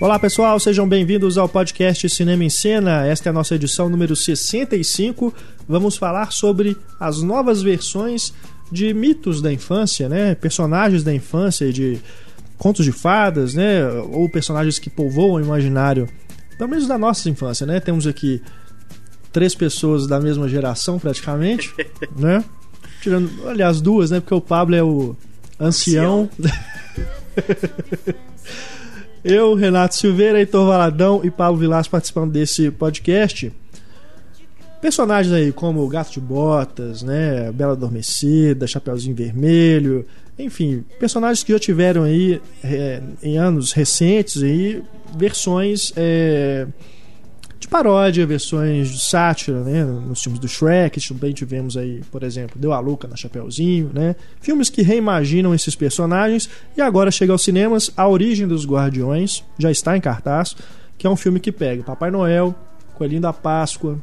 Olá pessoal, sejam bem-vindos ao podcast Cinema em Cena. Esta é a nossa edição número 65. Vamos falar sobre as novas versões de mitos da infância, né? Personagens da infância, de contos de fadas, né? Ou personagens que povoam o imaginário, pelo menos da nossa infância, né? Temos aqui três pessoas da mesma geração, praticamente, né? Tirando, aliás, duas, né? Porque o Pablo é o ancião. ancião. Eu, Renato Silveira, Heitor Valadão e Pablo Vilas participando desse podcast. Personagens aí como Gato de Botas, né, Bela Adormecida, Chapeuzinho Vermelho, enfim, personagens que já tiveram aí é, em anos recentes aí versões é, de paródia, versões de sátira, né? Nos filmes do Shrek, também tivemos aí, por exemplo, Deu a Luca na Chapeuzinho, né? Filmes que reimaginam esses personagens e agora chega aos cinemas A Origem dos Guardiões, já está em cartaz, que é um filme que pega Papai Noel, Coelhinho da Páscoa,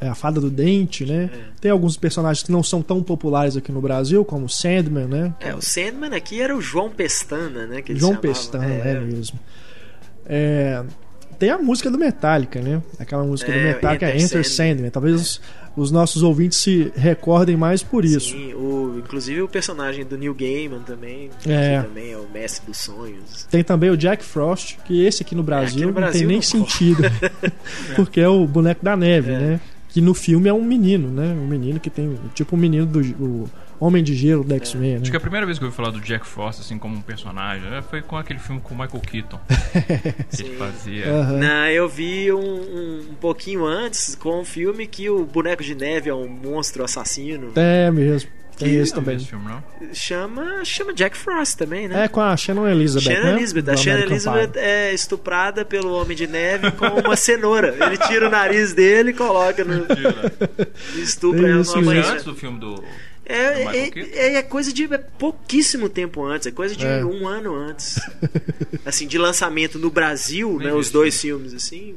é a Fada do Dente, né? É. Tem alguns personagens que não são tão populares aqui no Brasil, como o Sandman, né? É, o Sandman aqui era o João Pestana, né? João Pestana, é. é mesmo. É, tem a música do Metallica, né? Aquela música é, do Metallica, Enter, Enter Sandman. Talvez é. os, os, nossos ouvintes se recordem mais por isso. Sim, o, inclusive o personagem do Neil Gaiman também, é. também é o mestre dos sonhos. Tem também o Jack Frost, que esse aqui no Brasil, aqui no Brasil não tem nem não sentido, porque é o boneco da neve, é. né? Que no filme é um menino, né? Um menino que tem tipo o um menino do o Homem de Gelo do X-Men. É. Né? Acho que a primeira vez que eu ouvi falar do Jack Frost assim como um personagem né, foi com aquele filme com o Michael Keaton. que ele fazia. Uhum. Não, eu vi um, um, um, pouquinho antes com um filme que o boneco de neve é um monstro assassino. É mesmo. Tem esse também. Esse filme, não? Chama, chama Jack Frost também, né? É com a Shannon Elizabeth. Shannon né? Elizabeth. A Shannon Elizabeth é estuprada pelo Homem de Neve com uma cenoura. Ele tira o nariz dele e coloca no. Estupra ela numa antes do filme do. É, é, é, é, coisa de é pouquíssimo tempo antes, é coisa de é. um ano antes. assim, de lançamento no Brasil, né? Os dois filmes, assim.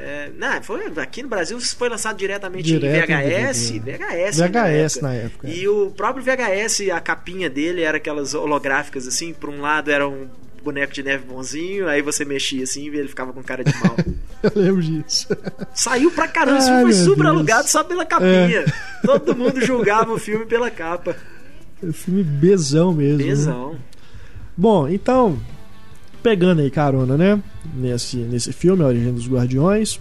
É, não, foi, aqui no Brasil foi lançado diretamente Direto em VHS. Em VHS, VHS na época. Na época. E o próprio VHS, a capinha dele era aquelas holográficas assim, por um lado era um boneco de neve bonzinho, aí você mexia assim e ele ficava com cara de mal. Eu lembro disso. Saiu pra caramba, esse filme foi super Deus. alugado só pela capinha. É. Todo mundo julgava o filme pela capa. É filme bezão mesmo. Bezão. Né? Bom, então, pegando aí carona, né? Nesse, nesse filme, A Origem dos Guardiões,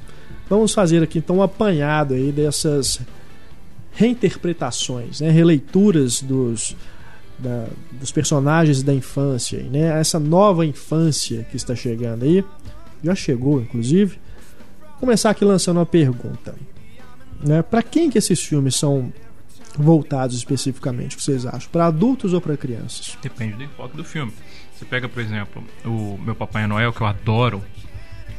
vamos fazer aqui então um apanhado aí dessas reinterpretações, né? Releituras dos da, dos personagens da infância, né? Essa nova infância que está chegando aí, já chegou, inclusive. Vou começar aqui lançando uma pergunta, né? Para quem que esses filmes são voltados especificamente? O que vocês acham? Para adultos ou para crianças? Depende do enfoque do filme. Você pega, por exemplo, o meu Papai Noel, que eu adoro,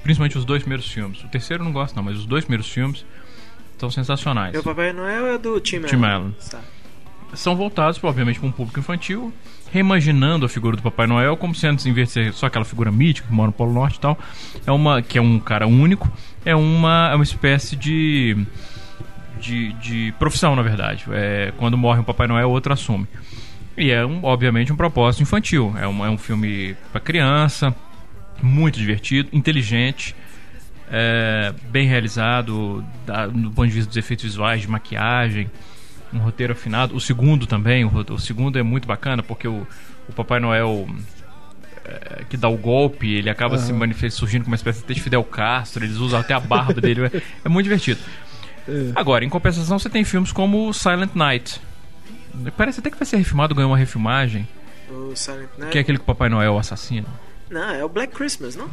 principalmente os dois primeiros filmes. O terceiro eu não gosto, não, mas os dois primeiros filmes são sensacionais. Meu Papai Noel é do Tim Allen. Tim Allen. Tá são voltados, obviamente, para um público infantil, reimaginando a figura do Papai Noel como sendo, em vez de ser só aquela figura mítica que mora no Polo Norte e tal, é uma, que é um cara único, é uma, é uma espécie de, de, de profissão, na verdade. É, quando morre um Papai Noel, outro assume. E é, um, obviamente, um propósito infantil. É um, é um filme para criança, muito divertido, inteligente, é, bem realizado, da, do ponto de vista dos efeitos visuais, de maquiagem um roteiro afinado. O segundo também, o, o segundo é muito bacana porque o, o Papai Noel é, que dá o golpe, ele acaba uhum. se manifestando, surgindo como uma espécie de Fidel Castro, eles usam até a barba dele, é, é, muito divertido. É. Agora, em compensação, você tem filmes como Silent Night. Parece até que vai ser refilmado, ganhou uma refilmagem. O Silent Night? Que é aquele que o Papai Noel o assassino. Não, é o Black Christmas, não?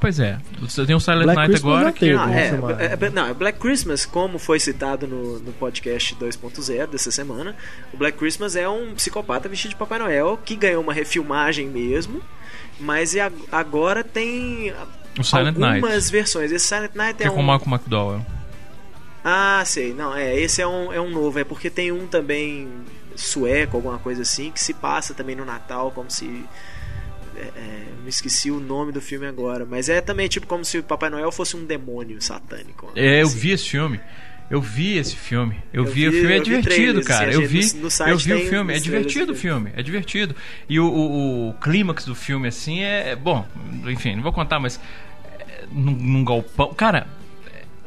Pois é. Você tem o Silent Black Night Christmas agora. que... ah, é, é, é, não, é Black Christmas, como foi citado no, no podcast 2.0 dessa semana. O Black Christmas é um psicopata vestido de Papai Noel que ganhou uma refilmagem mesmo. Mas agora tem o Silent algumas Night. versões. Esse Silent Night que é, é com o. Malcolm McDowell. Ah, sei. Não, é, esse é um, é um novo. É porque tem um também sueco, alguma coisa assim, que se passa também no Natal, como se é, é, me esqueci o nome do filme agora, mas é também tipo como se o Papai Noel fosse um demônio satânico. É, eu assim. vi esse filme. Eu vi esse filme. Eu, eu vi, vi, o filme é divertido, cara. Assim, eu vi, no, no eu vi o filme. É divertido o filme. É divertido. E o, o, o, clímax do filme, assim, é. Bom, enfim, não vou contar, mas. É, num, num galpão. Cara.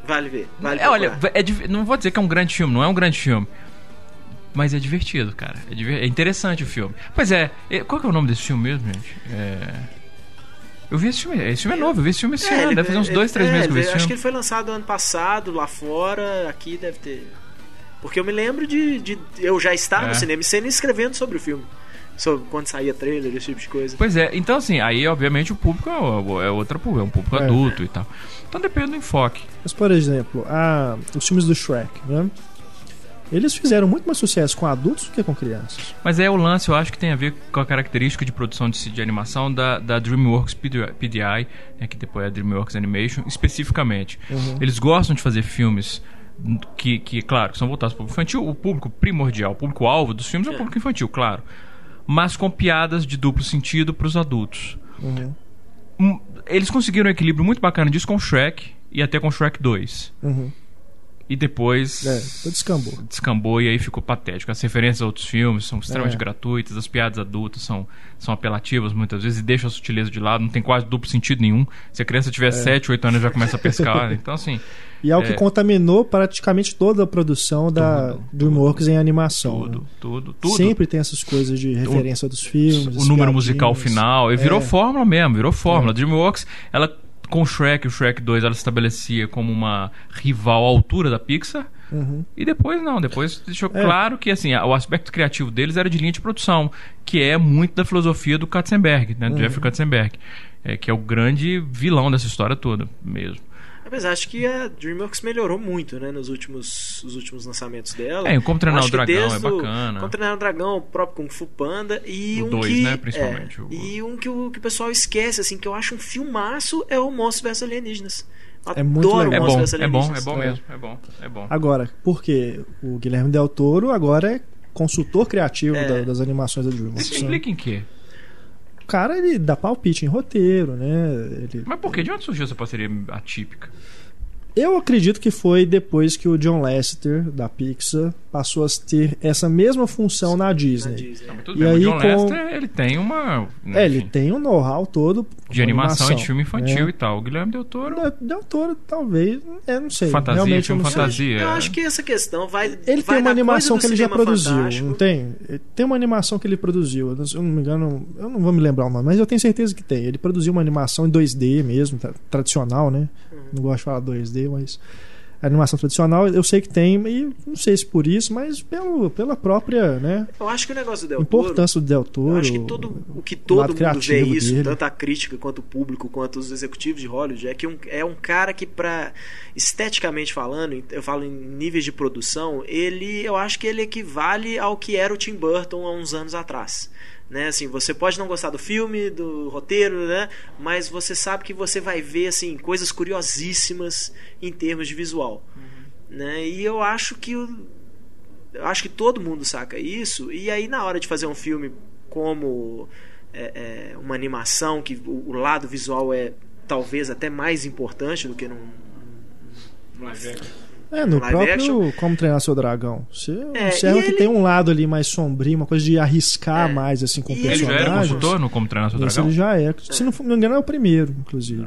Vale ver. Vale é, olha, é, não vou dizer que é um grande filme, não é um grande filme. Mas é divertido, cara. É, é interessante o filme. Pois é, qual que é o nome desse filme mesmo, gente? É. Eu vi esse filme. Esse filme é novo, eu vi esse filme esse é, ano. Deve fazer uns dois, três é, meses que eu vi esse acho filme. que ele foi lançado ano passado, lá fora, aqui deve ter. Porque eu me lembro de, de eu já estar é. no cinema e escrevendo sobre o filme. Sobre quando saía trailer, esse tipo de coisa. Pois é, então assim, aí obviamente o público é, é outra público, é um público é. adulto e tal. Então depende do enfoque. Mas por exemplo, a, os filmes do Shrek, né? Eles fizeram muito mais sucesso com adultos do que com crianças. Mas é o lance, eu acho que tem a ver com a característica de produção de, de animação da, da DreamWorks PDI, né, que depois é a DreamWorks Animation, especificamente. Uhum. Eles gostam de fazer filmes que, que, claro, são voltados para o público infantil. O público primordial, o público-alvo dos filmes é o é. público infantil, claro. Mas com piadas de duplo sentido para os adultos. Uhum. Um, eles conseguiram um equilíbrio muito bacana disso com Shrek e até com Shrek 2. Uhum e depois é, descambou. descambou e aí ficou patético. As referências a outros filmes são extremamente é. gratuitas, as piadas adultas são, são apelativas muitas vezes e deixam a sutileza de lado, não tem quase duplo sentido nenhum. Se a criança tiver é. 7, 8 anos já começa a pescar. então, assim. E é o que é. contaminou praticamente toda a produção da tudo, DreamWorks em animação. Tudo, né? tudo, tudo. Sempre tem essas coisas de referência o, dos filmes. O número musical final. E virou é. fórmula mesmo, virou fórmula. A DreamWorks, ela com o Shrek, o Shrek 2, ela se estabelecia como uma rival à altura da Pixar. Uhum. E depois não, depois deixou é. claro que assim, o aspecto criativo deles era de linha de produção, que é muito da filosofia do Katzenberg, né, do uhum. Jeffrey Katzenberg, é, que é o grande vilão dessa história toda mesmo. Mas acho que a DreamWorks melhorou muito, né, nos últimos, os últimos lançamentos dela. É, o Como Treinar o Dragão é bacana. Como Treinar o Dragão, o próprio Kung Fu Panda e o um dois, que, né, principalmente. É, o... E um que o, que o pessoal esquece, assim, que eu acho um filmaço é o Monstro vs Alienígenas. é muito legal. É bom, é bom, é bom mesmo, é bom, é bom. Agora, porque o Guilherme Del Toro agora é consultor criativo é. da, das animações da DreamWorks. Isso explica em quê? Cara, ele dá palpite em roteiro, né? Ele... Mas por que? De onde surgiu essa parceria atípica? Eu acredito que foi depois que o John Lasseter, da Pixar, passou a ter essa mesma função na Disney. Na Disney. Não, e bem, aí, o John com... Lasseter, ele tem uma... É, ele tem um know-how todo de animação, animação, e de filme infantil né? e tal. O Guilherme Del Toro... Del Toro, talvez, é, não sei. Fantasia, Realmente, filme não fantasia. Eu acho que essa questão vai Ele vai tem uma animação que ele já produziu, fantástico. não tem? Tem uma animação que ele produziu, eu não me engano, eu não vou me lembrar o nome, mas eu tenho certeza que tem. Ele produziu uma animação em 2D mesmo, tradicional, né? Não gosto de falar 2D, mas a animação tradicional, eu sei que tem, e não sei se por isso, mas pelo, pela própria, né? Eu acho que o negócio do Del Toro, importância do Del Toro. Eu acho que todo, o que todo mundo vê isso, dele. tanto a crítica quanto o público, quanto os executivos de Hollywood, é que um, é um cara que para esteticamente falando, eu falo em níveis de produção, ele, eu acho que ele equivale ao que era o Tim Burton há uns anos atrás né? Assim, você pode não gostar do filme, do roteiro, né? Mas você sabe que você vai ver assim coisas curiosíssimas em termos de visual, uhum. né? E eu acho que eu acho que todo mundo saca isso. E aí na hora de fazer um filme como é, é, uma animação que o, o, lado visual é talvez até mais importante do que num, num é, no próprio action. Como Treinar Seu Dragão. Você é, observa que ele... tem um lado ali mais sombrio, uma coisa de arriscar é. mais assim com e personagens. Ele já era consultor no Como Treinar Seu Dragão? ele já é. Se não me engano é o primeiro, inclusive.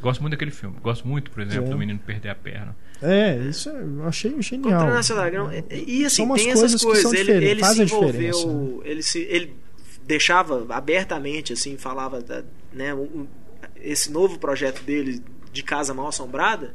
Gosto muito daquele filme. Gosto muito, por exemplo, é. do menino perder a perna. É, isso eu achei genial. Como Treinar Seu Dragão. E assim, tem essas coisas. Ele, ele se envolveu... Ele, se, ele deixava abertamente, assim, falava... Da, né, esse novo projeto dele de Casa Mal Assombrada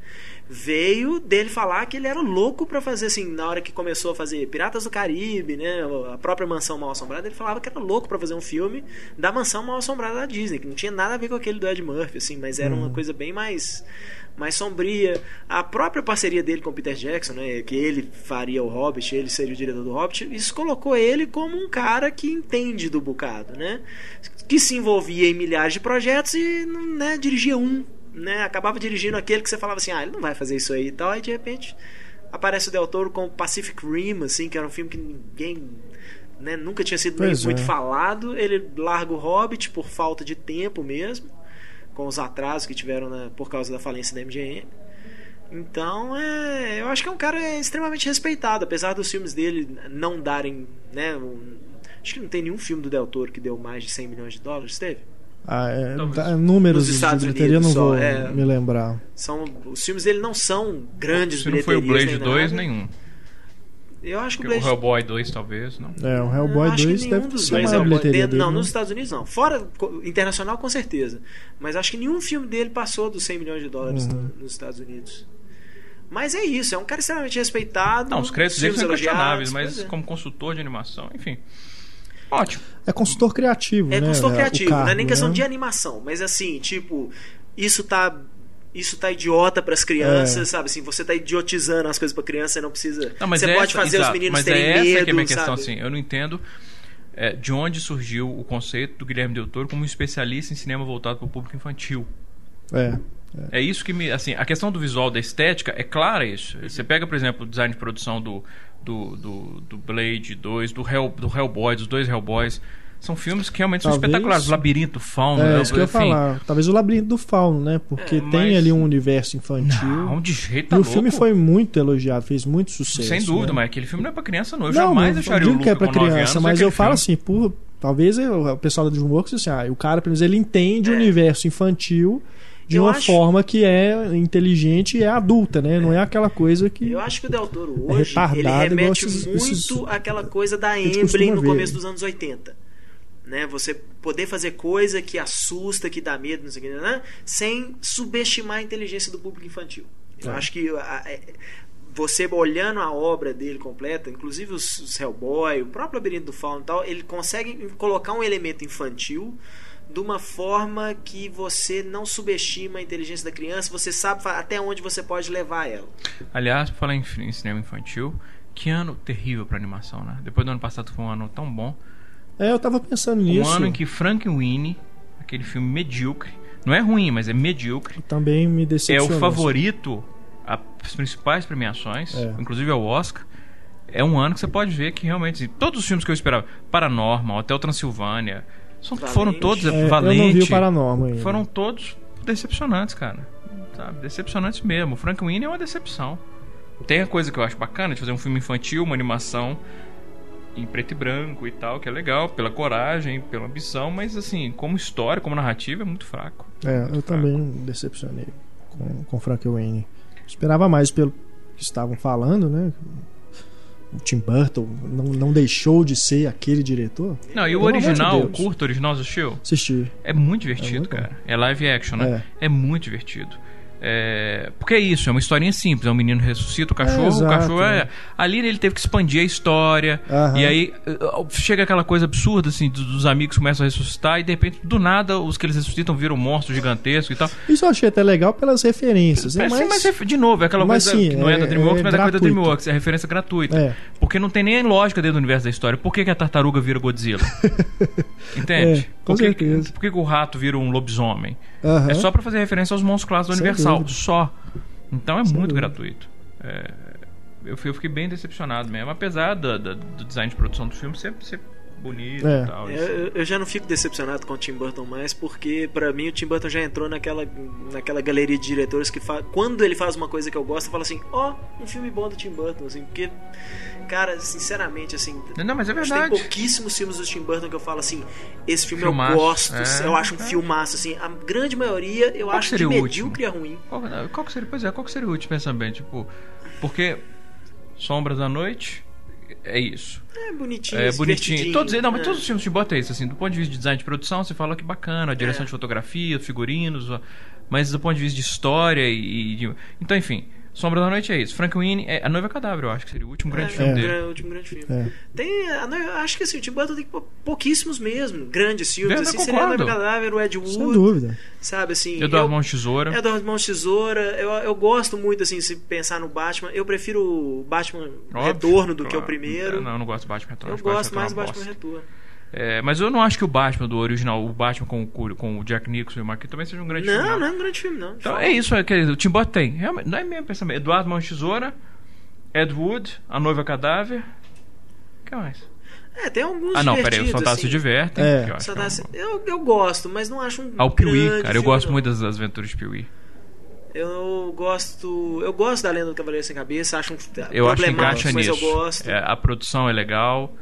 veio dele falar que ele era louco para fazer assim, na hora que começou a fazer Piratas do Caribe, né, a própria Mansão Mal Assombrada, ele falava que era louco para fazer um filme da Mansão Mal Assombrada da Disney, que não tinha nada a ver com aquele do Ed Murphy, assim, mas era uma uhum. coisa bem mais mais sombria. A própria parceria dele com o Peter Jackson, né, que ele faria o Hobbit, ele seria o diretor do Hobbit, isso colocou ele como um cara que entende do bocado, né? Que se envolvia em milhares de projetos e né, dirigia um né, acabava dirigindo aquele que você falava assim, ah, ele não vai fazer isso aí e tal, aí de repente aparece o Del Toro com Pacific Rim, assim, que era um filme que ninguém né, nunca tinha sido pois muito é. falado. Ele larga o Hobbit por falta de tempo mesmo, com os atrasos que tiveram na, por causa da falência da MGM. Então, é, eu acho que é um cara extremamente respeitado, apesar dos filmes dele não darem, né, um, acho que não tem nenhum filme do Del Toro que deu mais de 100 milhões de dólares, teve? Ah, é, tá, números Nos Estados de bilheteria Unidos, não vou é, me lembrar. São, os filmes dele não são grandes Se não foi o Blade 2, nenhum. Eu acho que o, Blade... o Hellboy 2 talvez, não? É, o Hellboy 2 deve ser uma bilheteria dele, Não, né? nos Estados Unidos não. Fora internacional com certeza. Mas acho que nenhum filme dele passou dos 100 milhões de dólares uhum. nos Estados Unidos. Mas é isso, é um cara extremamente respeitado. Não, os créditos dele são questionáveis, mas é. como consultor de animação, enfim. Ótimo. É consultor criativo, é né? consultor criativo, cargo, não é nem questão né? de animação, mas assim, tipo, isso tá isso tá idiota para as crianças, é. sabe? Assim, você tá idiotizando as coisas para criança, você não precisa. Não, você pode fazer exato, os meninos mas terem é essa medo, que é a minha questão, sabe? assim. Eu não entendo é, de onde surgiu o conceito do Guilherme Del Toro como um especialista em cinema voltado para o público infantil. É. É. é isso que me. Assim, a questão do visual, da estética, é clara isso. Você pega, por exemplo, o design de produção do, do, do, do Blade 2, do, Hell, do Hellboy, dos dois Hellboys. São filmes que realmente Talvez... são espetaculares. Labirinto, Fauno. É, isso que eu ia falar. Talvez o Labirinto do Fauno, né? Porque é, mas... tem ali um universo infantil. Não, de jeito tá E o louco. filme foi muito elogiado, fez muito sucesso. Sem dúvida, né? mas aquele filme não é pra criança, não. Eu não, jamais deixaria eu o digo que é pra criança, anos, mas eu falo filme. assim, por. Talvez o pessoal da DreamWorks, assim, ah, o cara, pelo menos, ele entende o universo infantil de Eu uma acho- forma que é inteligente e é adulta, né? Não é aquela coisa que. Eu acho que o Del Toro É hoje retardado, ele remete esses- muito esses- àquela coisa da Emblem no ver. começo dos anos 80. Né? Você poder fazer coisa que assusta, que dá medo, não sei o que, né? sem subestimar a inteligência do público infantil. Eu É. acho que a- é- você olhando a obra dele completa, inclusive os, os Hellboy, o próprio Labirinto do Fauno e tal, ele consegue colocar um elemento infantil de uma forma que você não subestima a inteligência da criança, você sabe até onde você pode levar ela. Aliás, por falar em, em cinema infantil, que ano terrível pra animação, né? Depois do ano passado foi um ano tão bom. É, eu tava pensando Um nisso. ano em que Frankenweenie, aquele filme medíocre, não é ruim, mas é medíocre, Também me é decepcionou. o favorito às principais premiações, É. inclusive ao Oscar. É um ano que você pode ver que realmente assim, todos os filmes que eu esperava, Paranormal, Hotel Transilvânia, são, Valente. foram todos É, Valente, eu não vi o Paranormal ainda. foram todos decepcionantes, cara. Sabe? Decepcionantes mesmo. O Frankenweenie é uma decepção. Tem a coisa que eu acho bacana de fazer um filme infantil, uma animação em preto e branco e tal, que é legal, pela coragem, pela ambição, mas assim, como história, como narrativa, é muito fraco. É, Muito eu fraco. também decepcionei com, com Frank Wayne. Esperava mais pelo que estavam falando, né? O Tim Burton não, não deixou de ser aquele diretor. Não, e o Pelo amor de original, o curto original assistiu? Assisti. É muito divertido, É muito cara. É live action, né? É. É, muito divertido. É, Porque é isso, é uma historinha simples. É um menino ressuscita o cachorro, É, o exato, cachorro é. né? Ali ele teve que expandir a história. Aham. E aí uh, chega aquela coisa absurda, assim, dos amigos começam a ressuscitar e de repente, do nada, os que eles ressuscitam viram um monstro gigantesco e tal. Isso eu achei até legal pelas referências. né? É, sim, mas, mas, de novo, é aquela coisa sim, que não é, é- da DreamWorks, é mas é coisa da. DreamWorks, é referência gratuita. É. Porque não tem nem lógica dentro do universo da história. Por que, que a tartaruga vira Godzilla? Entende? Com por que, certeza. por que, que o rato vira um lobisomem? Aham. É só pra fazer referência aos monstros clássicos do Universal. dúvida. Só. Então é Sem muito dúvida. gratuito. É, eu, fiquei bem decepcionado mesmo. Apesar da- da- do design de produção do filme ser, ser bonito É. e tal. Eu, isso. eu- eu já não fico decepcionado com o Tim Burton mais, porque pra mim o Tim Burton já entrou naquela, naquela galeria de diretores que fa... quando ele faz uma coisa que eu gosto, eu falo assim, ó, um filme bom do Tim Burton, assim, porque, cara, sinceramente, assim, Não, mas é que tem verdade. pouquísssimos filmes do Tim Burton que eu falo assim, esse filme Filmaço, eu gosto, é, eu acho um é. filmaço, assim, a grande maioria eu Qual acho seria de o medíocre a ruim. Qual, qual que seria, pois é, qual que seria o último pensamento? bem? Tipo, porque Sombras da Noite é isso. É bonitinho, É bonitinho. Todos, não, mas né? todos os filmes de bota é isso, assim, do ponto de vista de design de produção, você fala que bacana, a direção É. de fotografia, figurinos, mas do ponto de vista de história e. de- então, enfim, Sombra da Noite é isso. Frank Winnie é A Noiva Cadáver, eu acho que seria o último grande É, filme o dele. gran- o último grande filme. É. Tem, a noiva- acho que assim, o Tim Burton tem pou- pouquíssimos mesmo, grandes filmes. Verdade, assim, seria a. Noiva Cadáver, o Ed Wood, Sem dúvida. sabe assim. Eduardo eu, Mãos de Tesoura. Edward Mãos de Tesoura, eu, eu gosto muito, assim, se pensar no Batman. Eu prefiro o Batman Óbvio, Retorno do que o claro. primeiro. Não, eu não gosto do Batman Retorno. eu gosto mais do é Batman. Retorno. É, mas eu não acho que o Batman do original, o Batman com, o- com o Jack Nicholson e o Mark também seja um grande filme. Não, não é um grande filme, não. Então, é isso, é que o Tim Burton tem. Realmente, não é mesmo pensamento. Eduardo Mãos de Tesoura, Ed Wood, A Noiva Cadáver. O que mais? É, tem alguns Ah, não, peraí, o Soldados assim. se divertem. É. eu, acho é um eu, eu gosto, mas não acho um Ah, o Piuí, grande cara. Eu gosto não. muito das, das aventuras de Piuí. Eu gosto. Eu gosto da Lenda do Cavaleiro Sem Cabeça, acho um eu acho que encaixa mas nisso. eu gosto. É, a produção é legal.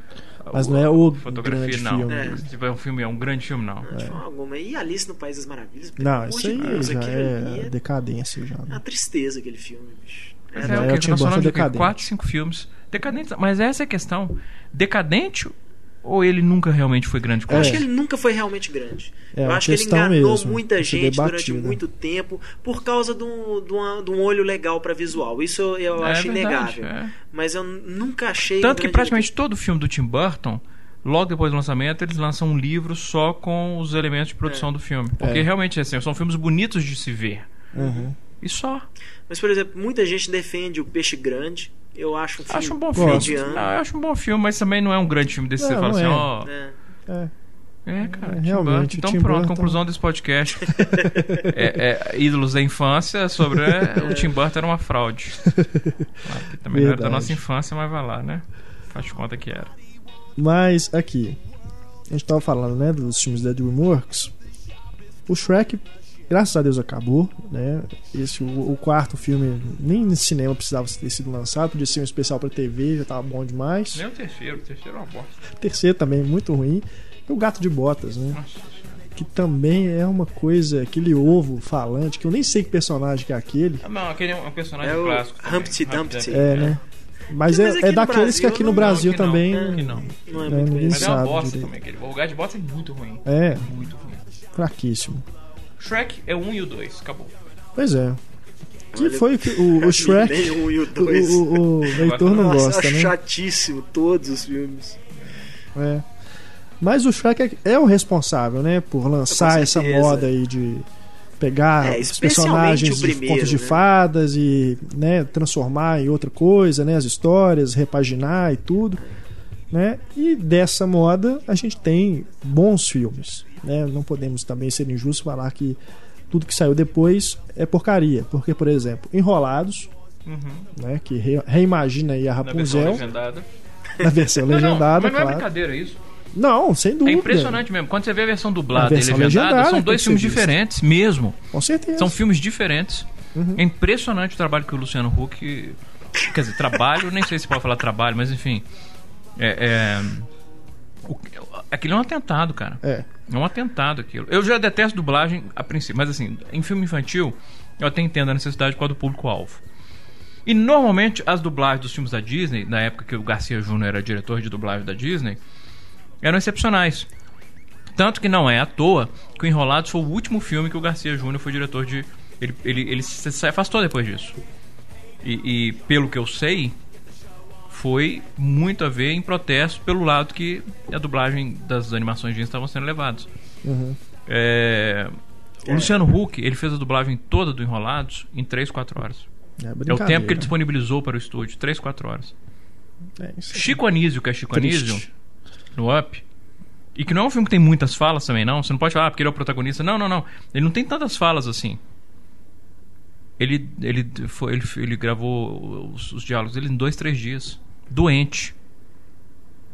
Mas não é o fotografia grande não. filme. É. Tipo, é um filme, é um grande filme não. De forma alguma. E Alice no País das Maravilhas? Não, isso de aí Deus, já aquilo ali é decadência já. É né? uma tristeza aquele filme, bicho. É, é, É, o o quê? Tim Nós Burton falamos de quatro, cinco filmes decadentes. Mas essa é a questão. Decadente ou ele nunca realmente foi grande Eu acho que ele nunca foi realmente grande. É eu acho que ele enganou mesmo, muita gente durante debatida. muito tempo por causa de um, de uma- de um olho legal pra visual. Isso eu, eu É acho verdade, inegável. é. Mas eu nunca achei. um Tanto que praticamente todo filme do Tim Burton, logo depois do lançamento, eles lançam um livro só com os elementos de produção do filme. Porque É. realmente assim, são filmes bonitos de se ver. Uhum. E só. Mas, por exemplo, muita gente defende o Peixe Grande. Eu acho um filme Acho um bom filme. Não, eu acho um bom filme, mas também não é um grande filme desse. Não, você fala não assim, é. ó. É. É. É, cara, É, Tim realmente, Burton. Então Tim pronto, Burton- conclusão desse podcast. é, é, ídolos da infância sobre é, o Tim Burton era uma fraude. Ah, que também não era da Verdade. nossa infância, mas vai lá, né? Faz de conta que era. Mas aqui, a gente tava falando, né, dos filmes da DreamWorks. O Shrek, graças a Deus, acabou, né? Esse, o, o quarto filme, nem no cinema precisava ter sido lançado, podia ser um especial pra TV, já tava bom demais. Nem o terceiro, o terceiro é uma bosta. O terceiro também, muito ruim. E o Gato de Botas, né? Nossa Senhora. Que também é uma coisa, aquele ovo falante, que eu nem sei que personagem que é aquele. Ah, não, aquele é um personagem É o clássico. também. Humpty Dumpty. É, né? Mas, Mas é, é daqueles que Brasil aqui no não- Brasil não, que não, também. é, que não. Não é É, muito ninguém Mas é uma bosta direito. também. Aquele. O Gato de Botas é muito ruim. É, Muito ruim. fraquíssimo. Shrek é o 1 e o 2, acabou. Pois é. Que Olha, foi o que o, o Shrek. Nem um e o O, dois. o, o Heitor não Nossa, gosta, acho né? chatíssimo todos os filmes. É. Mas o Shrek é, é o responsável, né? Por lançar essa moda aí de pegar É, os personagens o de primeiro, contos de né? fadas e né, transformar em outra coisa, né? As histórias, repaginar e tudo. Né? E dessa moda a gente tem bons filmes. Né? Não podemos também ser injustos falar que tudo que saiu depois é porcaria. Porque, por exemplo, Enrolados, Uhum. né? que re- reimagina aí a Na versão Rapunzel legendada. na versão Não, não, legendada, mas não é claro. brincadeira isso. Não, sem É dúvida. impressionante mesmo. Quando você vê a versão dublada A versão e legendada, legendada são dois filmes diferentes mesmo. Com certeza. São filmes diferentes. Uhum. É impressionante o trabalho que o Luciano Huck. Quer dizer, trabalho, nem sei se pode falar trabalho, mas enfim. É. é o- aquilo é um atentado, cara. É. É um atentado aquilo. Eu já detesto dublagem a princípio, mas assim, em filme infantil, eu até entendo a necessidade por causa do público-alvo. E normalmente as dublagens dos filmes da Disney, na época que o Garcia Júnior era diretor de dublagem da Disney, eram excepcionais. Tanto que não é à toa que o Enrolados foi o último filme que o Garcia Júnior foi diretor de. Ele, ele, ele se afastou depois disso. E, e pelo que eu sei, foi muito a ver em protesto pelo lado que a dublagem das animações Disney estavam sendo levadas. Uhum. É, O Luciano Huck, ele fez a dublagem toda do Enrolados em 3, 4 horas. É, É o tempo que ele disponibilizou para o estúdio, 3, 4 horas. É, isso é Chico Anísio, que é Chico triste. Anísio, no Up, e que não é um filme que tem muitas falas também, não. Você não pode falar ah, porque ele é o protagonista. Não, não, não. Ele não tem tantas falas assim. Ele, ele, foi, ele, ele gravou os, os diálogos dele em dois, três dias. Doente.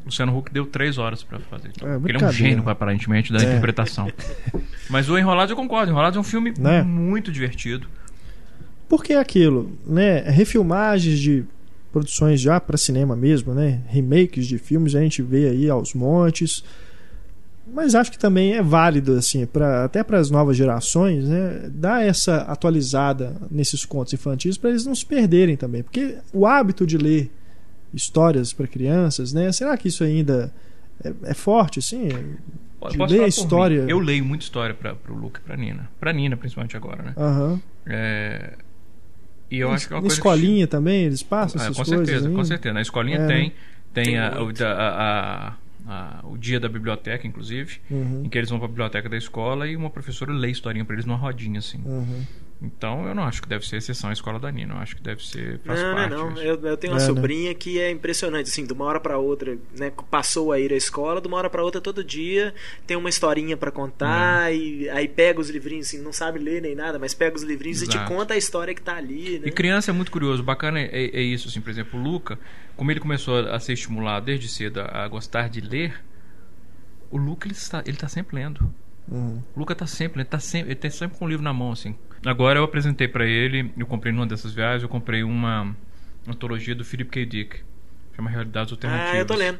Luciano Huck deu três horas pra fazer. É, ele é um gênio, aparentemente, da É. interpretação. Mas o Enrolados eu concordo. Enrolados é um filme Né? muito divertido. Porque é aquilo, né? Refilmagens de produções já para cinema mesmo, né? Remakes de filmes a gente vê aí aos montes. Mas acho que também é válido assim, para até para as novas gerações, né, dar essa atualizada nesses contos infantis para eles não se perderem também, porque o hábito de ler histórias para crianças, né? Será que isso ainda é, é forte assim? Eu De posso ler história. mim. Eu leio muita história para pro Luke e pra Nina. Pra Nina, principalmente agora, né? Aham. É, E eu acho que é uma Na coisa escolinha também eles passam que... É, essas com coisas certeza, com certeza. Na escolinha É, tem, né? tem, Tem a- o, a- a- a- o dia da biblioteca, inclusive, Uhum, em que eles vão pra biblioteca da escola e uma professora lê historinha pra eles numa rodinha, assim. uhum. Então eu não acho que deve ser exceção a escola da Nina. Eu acho que deve ser. Faz não, parte. não, não. Eu, eu tenho uma É, né? sobrinha que é impressionante, assim, de uma hora pra outra, né? Passou a ir à escola, de uma hora pra outra, todo dia tem uma historinha pra contar, Uhum. e aí pega os livrinhos, assim, não sabe ler nem nada, mas pega os livrinhos e te Exato. conta a história que tá ali, né? E criança é muito curioso. Bacana é, é- é isso, assim, por exemplo, o Luca, como ele começou a ser estimulado desde cedo a, a gostar de ler, o Luca ele está, ele tá sempre lendo. Uhum. O Luca tá sempre, ele tá sempre, ele tá sempre com o livro na mão, assim. Agora eu apresentei para ele, eu comprei numa dessas viagens, eu comprei uma antologia do Philip K. Dick. Chama Realidades Alternativas. Ah, eu tô lendo.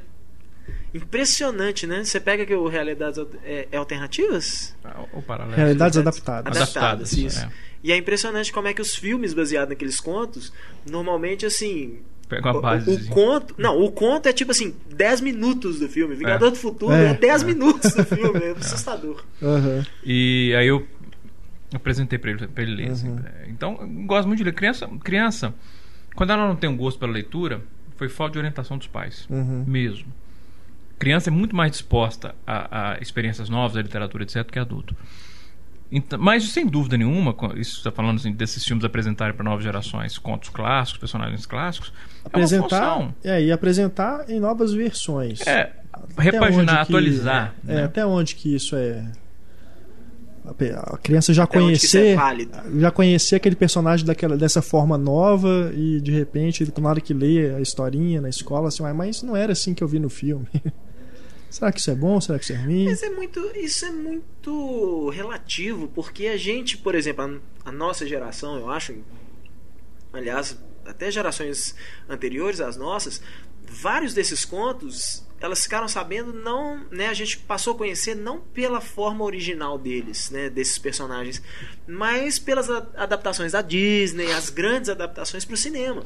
Impressionante, né? Você pega que o Realidades é, é Alternativas? Ah, ou paralelo. Realidades adaptadas. Adaptadas, Adaptadas, isso. é. E é impressionante como é que os filmes baseados naqueles contos, normalmente assim. Pega uma o- base. O, conto. Não, o conto é tipo assim, 10 minutos do filme. Vingador É. do Futuro É. é, 10 minutos do filme. É assustador. Aham. E aí eu apresentei pra ele, pra ele ler. assim. Uhum. Então, eu gosto muito de ler. Criança, criança, quando ela não tem um gosto pela leitura, foi falta de orientação dos pais. Uhum. Mesmo. Criança é muito mais disposta a, a experiências novas, a literatura, etc., que adulto. Então, mas, sem dúvida nenhuma, isso está falando assim, desses filmes apresentarem para novas gerações contos clássicos, personagens clássicos, é Apresentar, função. é, e apresentar em novas versões. É, Até repaginar, que- atualizar. É, né? até onde que isso é. A criança já Até é conhecer, válido. já conhecer aquele personagem daquela, dessa forma nova e de repente ele na hora que lê a historinha na escola assim, "Uai, mas não era assim que eu vi no filme. Será que isso é bom? Será que isso é ruim? Mas é muito, isso é muito relativo, porque a gente, por exemplo, a, a nossa geração, eu acho, aliás, até gerações anteriores às nossas, vários desses contos, elas ficaram sabendo não, né, a gente passou a conhecer não pela forma original deles, né, desses personagens, mas pelas adaptações da Disney, as grandes adaptações para o cinema.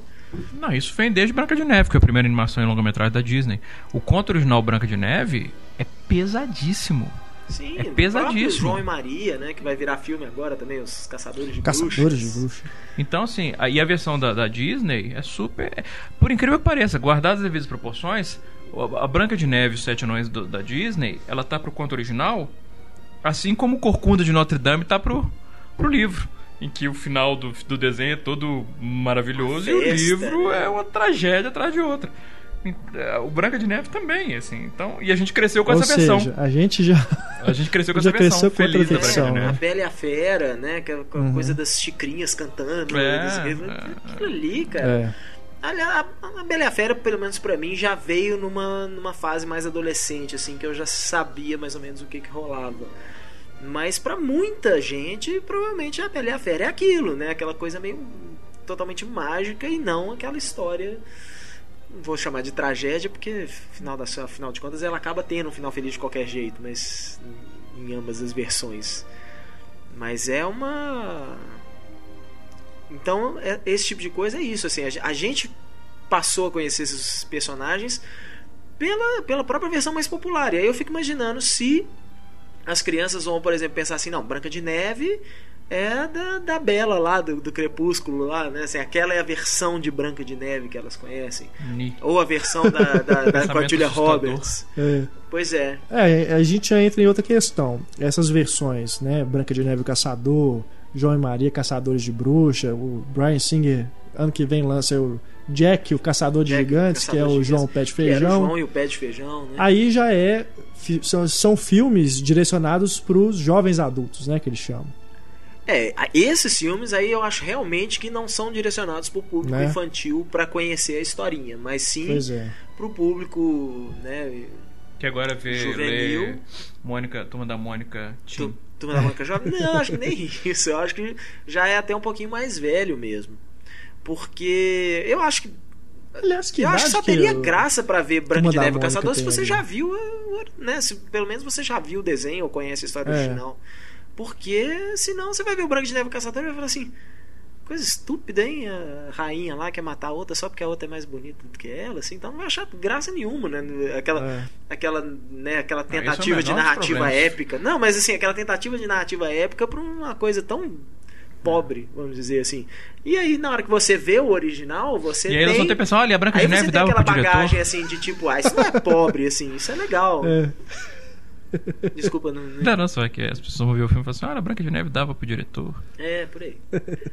Não, isso vem desde Branca de Neve, que foi a primeira animação em longa-metragem da Disney. O conto original Branca de Neve é pesadíssimo. Sim, É pesadíssimo. João e Maria, né, que vai virar filme agora também, os Caçadores de Caçadores de Bruxas. bruxa. Então, assim, a- e a versão da, da Disney é super. é- por incrível que pareça, guardadas as devidas proporções, a Branca de Neve e os Sete Anões do- da Disney, ela tá pro conto original, assim como o Corcunda de Notre Dame tá pro, pro livro. Em que o final do, do desenho é todo maravilhoso e o livro né? é uma tragédia atrás de outra. É, O Branca de Neve também, assim. Então, e a gente cresceu com Ou essa seja, versão. a gente já A gente cresceu com já essa versão com feliz da versão, de A. Bela e a Fera, né? Que é a Uhum. coisa das xicrinhas cantando. É, das- é, Aquilo ali, cara. é, a, a Bela e a Fera, pelo menos pra mim, já veio numa, numa fase mais adolescente, assim, que eu já sabia mais ou menos o que que rolava. Mas pra muita gente, provavelmente a Bela e a Fera é aquilo, né? Aquela coisa meio totalmente mágica e não aquela história. Vou chamar de tragédia, porque final, da, afinal de contas ela acaba tendo um final feliz de qualquer jeito, mas em ambas as versões. Mas é uma. Então, é- esse tipo de coisa é isso. Assim, a, a gente passou a conhecer esses personagens pela, pela própria versão mais popular. E aí eu fico imaginando se as crianças vão, por exemplo, pensar assim: não, Branca de Neve é da, da Bela lá, do, do Crepúsculo lá, né? Assim, aquela é a versão de Branca de Neve que elas conhecem. Ni. Ou a versão da, da, da, com a Julia. Roberts. é. Pois é. É, a gente já entra em outra questão. Essas versões, né? Branca de Neve o Caçador, João e Maria Caçadores de Bruxa, o Brian Singer, ano que vem lança o Jack, o Caçador de Jack, Gigantes, que é Caçador o João Pé de Que era o Feijão. João e o Pé de Feijão, né? Aí já é. São, são filmes direcionados para os jovens adultos, né? Que eles chamam. É, esses filmes aí eu acho realmente que não são direcionados pro público Né? infantil pra conhecer a historinha, mas sim é. pro público, né? Que agora vê Juvenil. lê Mônica, turma da Mônica Tim. Tu, da Mônica Jovem? Não, acho que nem isso. Eu acho que já é até um pouquinho mais velho mesmo. Porque eu acho que. Aliás, que eu acho que só teria o- graça pra ver Branca de Neve Caçador se você já viu, né? Se pelo menos você já viu o desenho ou conhece a história É. original. Porque senão você vai ver o Branca de Neve Caçador e vai falar assim. Coisa estúpida, hein? A rainha lá quer matar a outra só porque a outra é mais bonita do que ela, assim, então não vai achar graça nenhuma, né? Aquela, É. aquela, né, aquela esse é tentativa de menor dos narrativa problemas. épica. Não, mas assim, aquela tentativa de narrativa épica pra uma coisa tão pobre, vamos dizer assim. E aí, na hora que você vê o original, você E aí tem... eles vão ter pensado, olha, a Branca Aí de Neve tem dava aquela bagagem diretor. assim de tipo, ah, isso não é pobre, assim, isso é legal. É. Desculpa, não, não- Não, não, só que as pessoas vão ver o filme e falar assim, olha, a Branca de Neve dava pro diretor. É, por aí.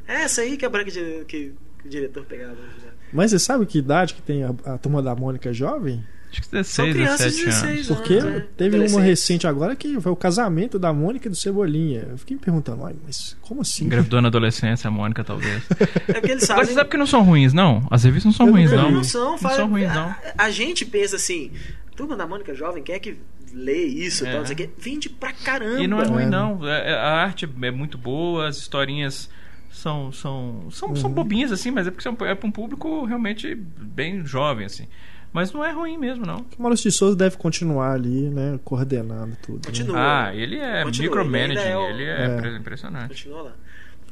É essa aí que é a branca de, que, que o diretor pegava. já. Mas você sabe que idade que tem a, a turma da Mônica jovem? Acho que São 16, crianças de 17 16 anos. Porque anos. né? teve uma recente agora que foi o casamento da Mônica e do Cebolinha. Eu fiquei me perguntando, "Uai, mas como assim? Engravidou na adolescência, a Mônica, talvez. É porque eles Mas sabem. você sabe que não são ruins, não? As revistas não são Eu ruins, não não. Não, são, Não fala- são ruins, não. A, a gente pensa assim, turma da Mônica jovem, quem é que ler isso, é. tal, não sei o que. Vende pra caramba. E não é ruim, é. não. É, a arte é muito boa, as historinhas são são são, uhum. são bobinhas assim, mas é porque é para um público realmente bem jovem assim. Mas não é ruim mesmo, não. O Maurício de Souza deve continuar ali, né? Coordenando tudo. Né? Continua. Né? Ah, ele é micromanaging, ele, é, ele é, é, impressionante. Continua lá.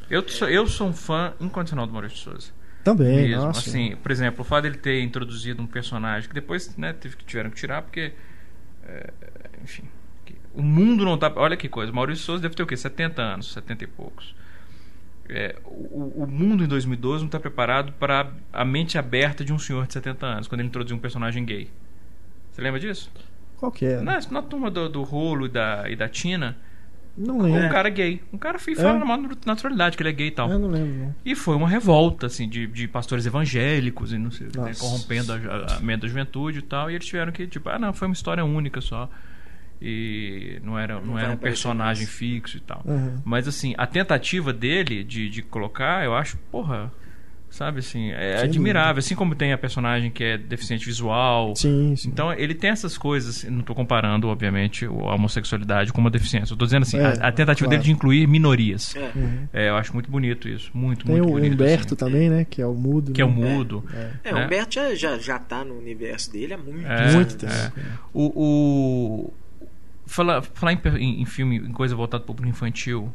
Eu sou, eu sou um fã incondicional do Maurício de Souza. Também, mesmo. Nossa. Assim, por exemplo, o fato dele ter introduzido um personagem que depois né, tiveram que tirar porque. É, enfim. o mundo não tá. Olha que coisa. Maurício Souza deve ter o quê? 70 anos, 70 e poucos é, o, o, mundo em 2012 não está preparado para a mente aberta de um senhor de 70 anos, quando ele introduziu um personagem gay. Você lembra disso? Qual que é? Na, na turma do, do Rolo e da, e da Tina. Não lembro. Um cara gay. Um cara foi fala é? na maior naturalidade que ele é gay e tal. Eu não lembro. Não. E foi uma revolta, assim, de, de pastores evangélicos e não sei, né, corrompendo a, a, a mente da juventude e tal. E eles tiveram que, tipo, ah, não, foi uma história única só e não era, não, era um personagem mais. fixo e tal. Uhum. Mas assim, a tentativa dele de, de colocar, eu acho, porra, sabe assim, é sim, admirável, assim como tem a personagem que é deficiente visual. Sim, sim. Então ele tem essas coisas, não estou comparando, obviamente, a homossexualidade com uma deficiência. Eu tô dizendo assim, é, a, a, tentativa claro. dele de incluir minorias. É. Uhum. É, eu acho muito bonito isso, muito, tem muito o bonito. Humberto assim. também, né, que é o mudo. Que é o né? mudo. É, é. o Humberto já, já, já tá no universo dele há muito, é, muito tempo. O, o Falar, falar em, em, filme, em coisa voltada para o público infantil,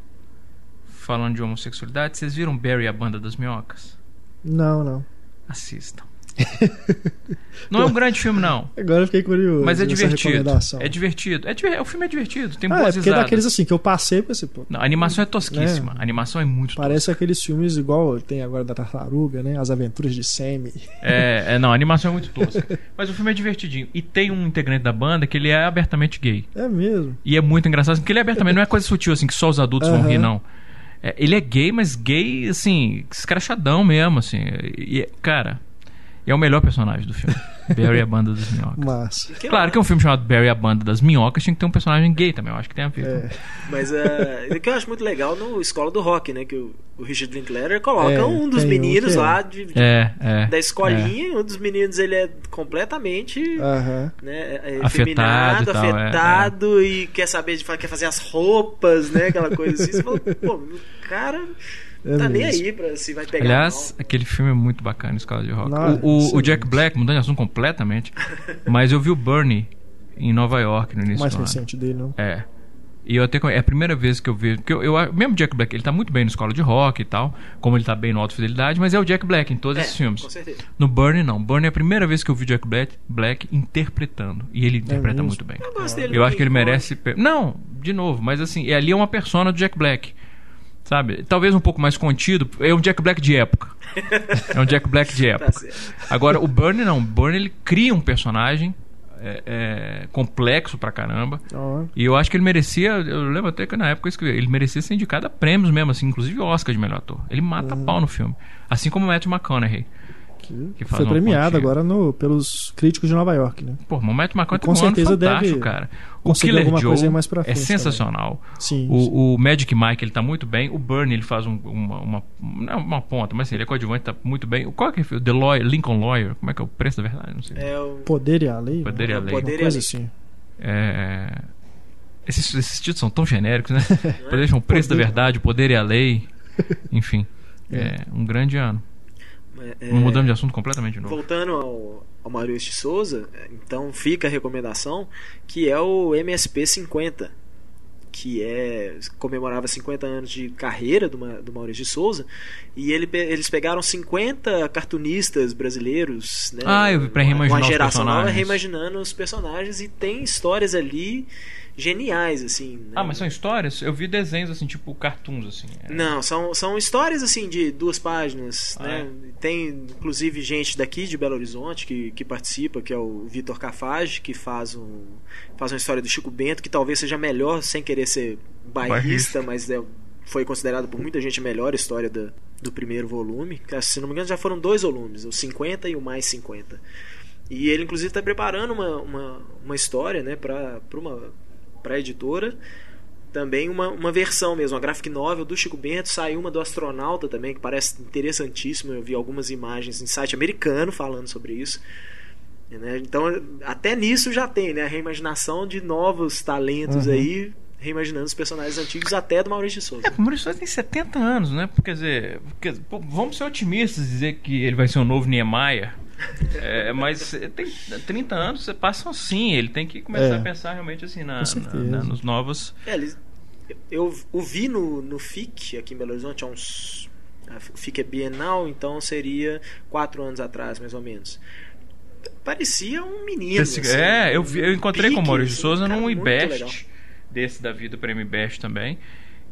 falando de homossexualidade, vocês viram Barry, a banda das minhocas? Não, não. Assistam. não é um grande filme, não. Agora eu fiquei curioso. Mas é divertido. É divertido. É diver... O filme é divertido. Tem ah, boas é porque é daqueles assim que eu passei pra esse pô. Não, a animação é tosquíssima. Né? A animação é muito Parece tosca. aqueles filmes igual tem agora da Tartaruga, né? As Aventuras de Sammy. É, é, não, a animação é muito tosca. Mas o filme é divertidinho. E tem um integrante da banda que ele é abertamente gay. É mesmo. E é muito engraçado, porque ele é abertamente, não é coisa sutil assim, que só os adultos vão rir, não. É, ele é gay, mas gay, assim, escrachadão mesmo, assim. E, cara, é o melhor personagem do filme. Barry a Banda das Minhocas. Massa. Claro que é um filme chamado Barry a Banda das Minhocas tinha que ter um personagem gay também. Eu acho que tem a ver. É. Mas uh, o que eu acho muito legal no Escola do Rock, né? Que o, o Richard Linklater coloca é, um dos meninos um lá de, de, é, é, da escolinha. Um dos meninos ele é completamente uh -huh. né, é, afetado, e tal, é, afetado e quer saber de quer fazer as roupas, né? Aquela coisa assim. Você fala, pô, o cara é tá mesmo. nem aí pra se vai pegar. Aliás, aquele filme é muito bacana, Escola de Rock. Não, o, o, o, Jack Black, mudando de assunto completamente, mas eu vi o Bernie em Nova York no início Mais do recente dele, não? É. E eu até é a primeira vez que eu vejo. Porque eu, eu, mesmo Jack Black, ele tá muito bem no escola de rock e tal, como ele tá bem no Alto Fidelidade, mas é o Jack Black em todos é, esses filmes. Com certeza. No Bernie, não. Bernie é a primeira vez que eu vi Jack Black, Black interpretando. E ele interpreta é muito bem. Eu, gosto dele eu acho que ele merece. Não, de novo, mas assim, ali é uma persona do Jack Black. Sabe? Talvez um pouco mais contido. É um Jack Black de época. é um Jack Black de época. Tá Agora, o Burnie não. O Burnie ele cria um personagem é, é, complexo pra caramba. Oh. E eu acho que ele merecia. Eu lembro até que na época eu escrevi. Ele merecia ser indicado a prêmios mesmo, assim, inclusive Oscar de melhor ator. Ele mata uhum. pau no filme. Assim como o Matthew McConaughey que, foi premiado agora no, pelos críticos de Nova York, né? Pô, o Momento McCoy com um certeza fantástico, deve cara. O Killer alguma Joe coisa mais pra é frente, é sensacional. Sim, o, sim. o, Magic Mike ele tá muito bem. O Bernie ele faz um, uma, uma, não é uma ponta, mas assim, ele é coadjuvante, tá muito bem. Qual é que é o The Lawyer, Lincoln Lawyer? Como é que é o preço da verdade? Não sei. É o... Poder e a Lei. Poder e a Lei. Poder uma coisa assim. É... Esses, esses títulos são tão genéricos, né? Poder, o preço poder. da verdade, o poder e a lei. Enfim, é. é um grande ano. É, Mudando de assunto completamente de novo. Voltando ao, ao Maurício de Souza, então fica a recomendação que é o MSP 50, que é comemorava 50 anos de carreira do, do Maurício de Souza, e ele, eles pegaram 50 cartunistas brasileiros, né? Ah, eu vi pra reimaginar uma geração nova reimaginando os personagens e tem histórias ali geniais, assim. Né? Ah, mas são histórias? Eu vi desenhos, assim, tipo cartoons, assim. É... Não, são, são histórias, assim, de duas páginas, ah, né? É? Tem, inclusive, gente daqui de Belo Horizonte que, que participa, que é o Vitor Cafage, que faz, um, faz uma história do Chico Bento, que talvez seja melhor, sem querer ser bairrista, mas é, foi considerado por muita gente a melhor história do, do primeiro volume. Se não me engano, já foram dois volumes, o 50 e o mais 50. E ele, inclusive, está preparando uma, uma, uma história né, para uma para a editora. Também uma, uma versão mesmo, uma graphic novel do Chico Bento. Saiu uma do Astronauta também, que parece interessantíssimo. Eu vi algumas imagens em site americano falando sobre isso. Né? Então, até nisso já tem, né? A reimaginação de novos talentos uhum. aí, reimaginando os personagens antigos até do Maurício de Souza. É, o Maurício de Souza tem 70 anos, né? Quer dizer, pô, vamos ser otimistas e dizer que ele vai ser o novo Niemeyer. É, mas tem 30 anos, você passa assim, ele tem que começar é, a pensar realmente assim na, na, na nos novos. É, eu o vi no, no FIC aqui em Belo Horizonte há uns. O FIC é bienal, então seria quatro anos atrás, mais ou menos parecia um menino. Esse, assim, é, eu, vi, eu encontrei com o Maurício assim, Souza num IBEST, desse da vida, prêmio IBEST também.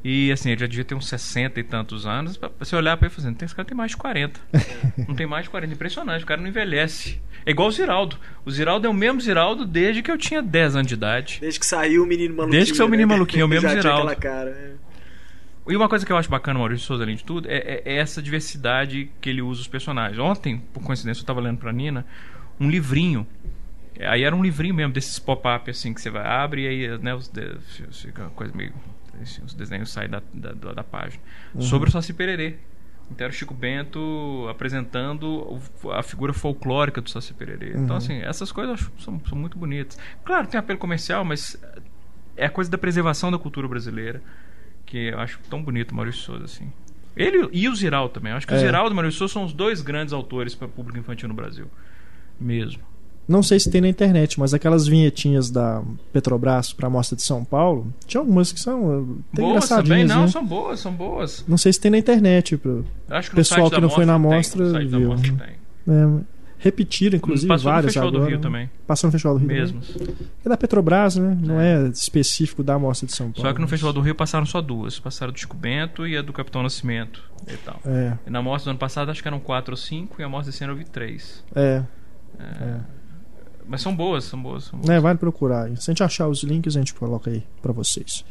E assim, ele já devia ter uns 60 e tantos anos. Pra você olhar pra ele fazendo, esse cara tem mais de 40. não tem mais de 40. Impressionante, o cara não envelhece. É igual o Ziraldo. O Ziraldo é o mesmo Ziraldo desde que eu tinha 10 anos de idade. Desde que saiu o menino maluquinho. Desde que saiu o menino né? maluquinho, é o mesmo Ziraldo. Cara, é. E uma coisa que eu acho bacana, Maurício Souza, além de tudo, é, é, é, essa diversidade que ele usa os personagens. Ontem, por coincidência, eu estava lendo pra Nina um livrinho. Aí era um livrinho mesmo, desses pop-up assim que você vai abre e aí né, os fica uma coisa meio. Os desenhos saem da, da, da página. Uhum. Sobre o Saci Pererê. Então era o Chico Bento apresentando a figura folclórica do Saci Pererê. Então, uhum. Então, assim, essas coisas são, são muito bonitas. Claro, tem apelo comercial, mas é a coisa da preservação da cultura brasileira que eu acho tão bonito, Maurício Souza, assim. Ele e o Ziraldo também. Eu acho que é. o Ziraldo e o Maurício Souza são os dois grandes autores para o público infantil no Brasil mesmo. Não sei se tem na internet, mas aquelas vinhetinhas da Petrobras para a Mostra de São Paulo, tinha algumas que são boas também, não, né? são boas, são boas. Não sei se tem na internet pro Acho que pessoal que não foi na mostra tem, viu. É, repetiram inclusive Passou várias no Festival agora. do Rio também. Passou no Festival do Rio. Mesmo. É da Petrobras, né? Não é. é específico da Mostra de São Paulo. Só que no Festival do Rio passaram só duas, passaram do Chico Bento e a do Capitão Nascimento e tal. É. E na mostra do ano passado acho que eram quatro ou cinco e a mostra desse ano eu vi três. É. É. Mas são boas, são boas, são boas. É, vale procurar. Se a gente achar os links, a gente coloca aí para vocês.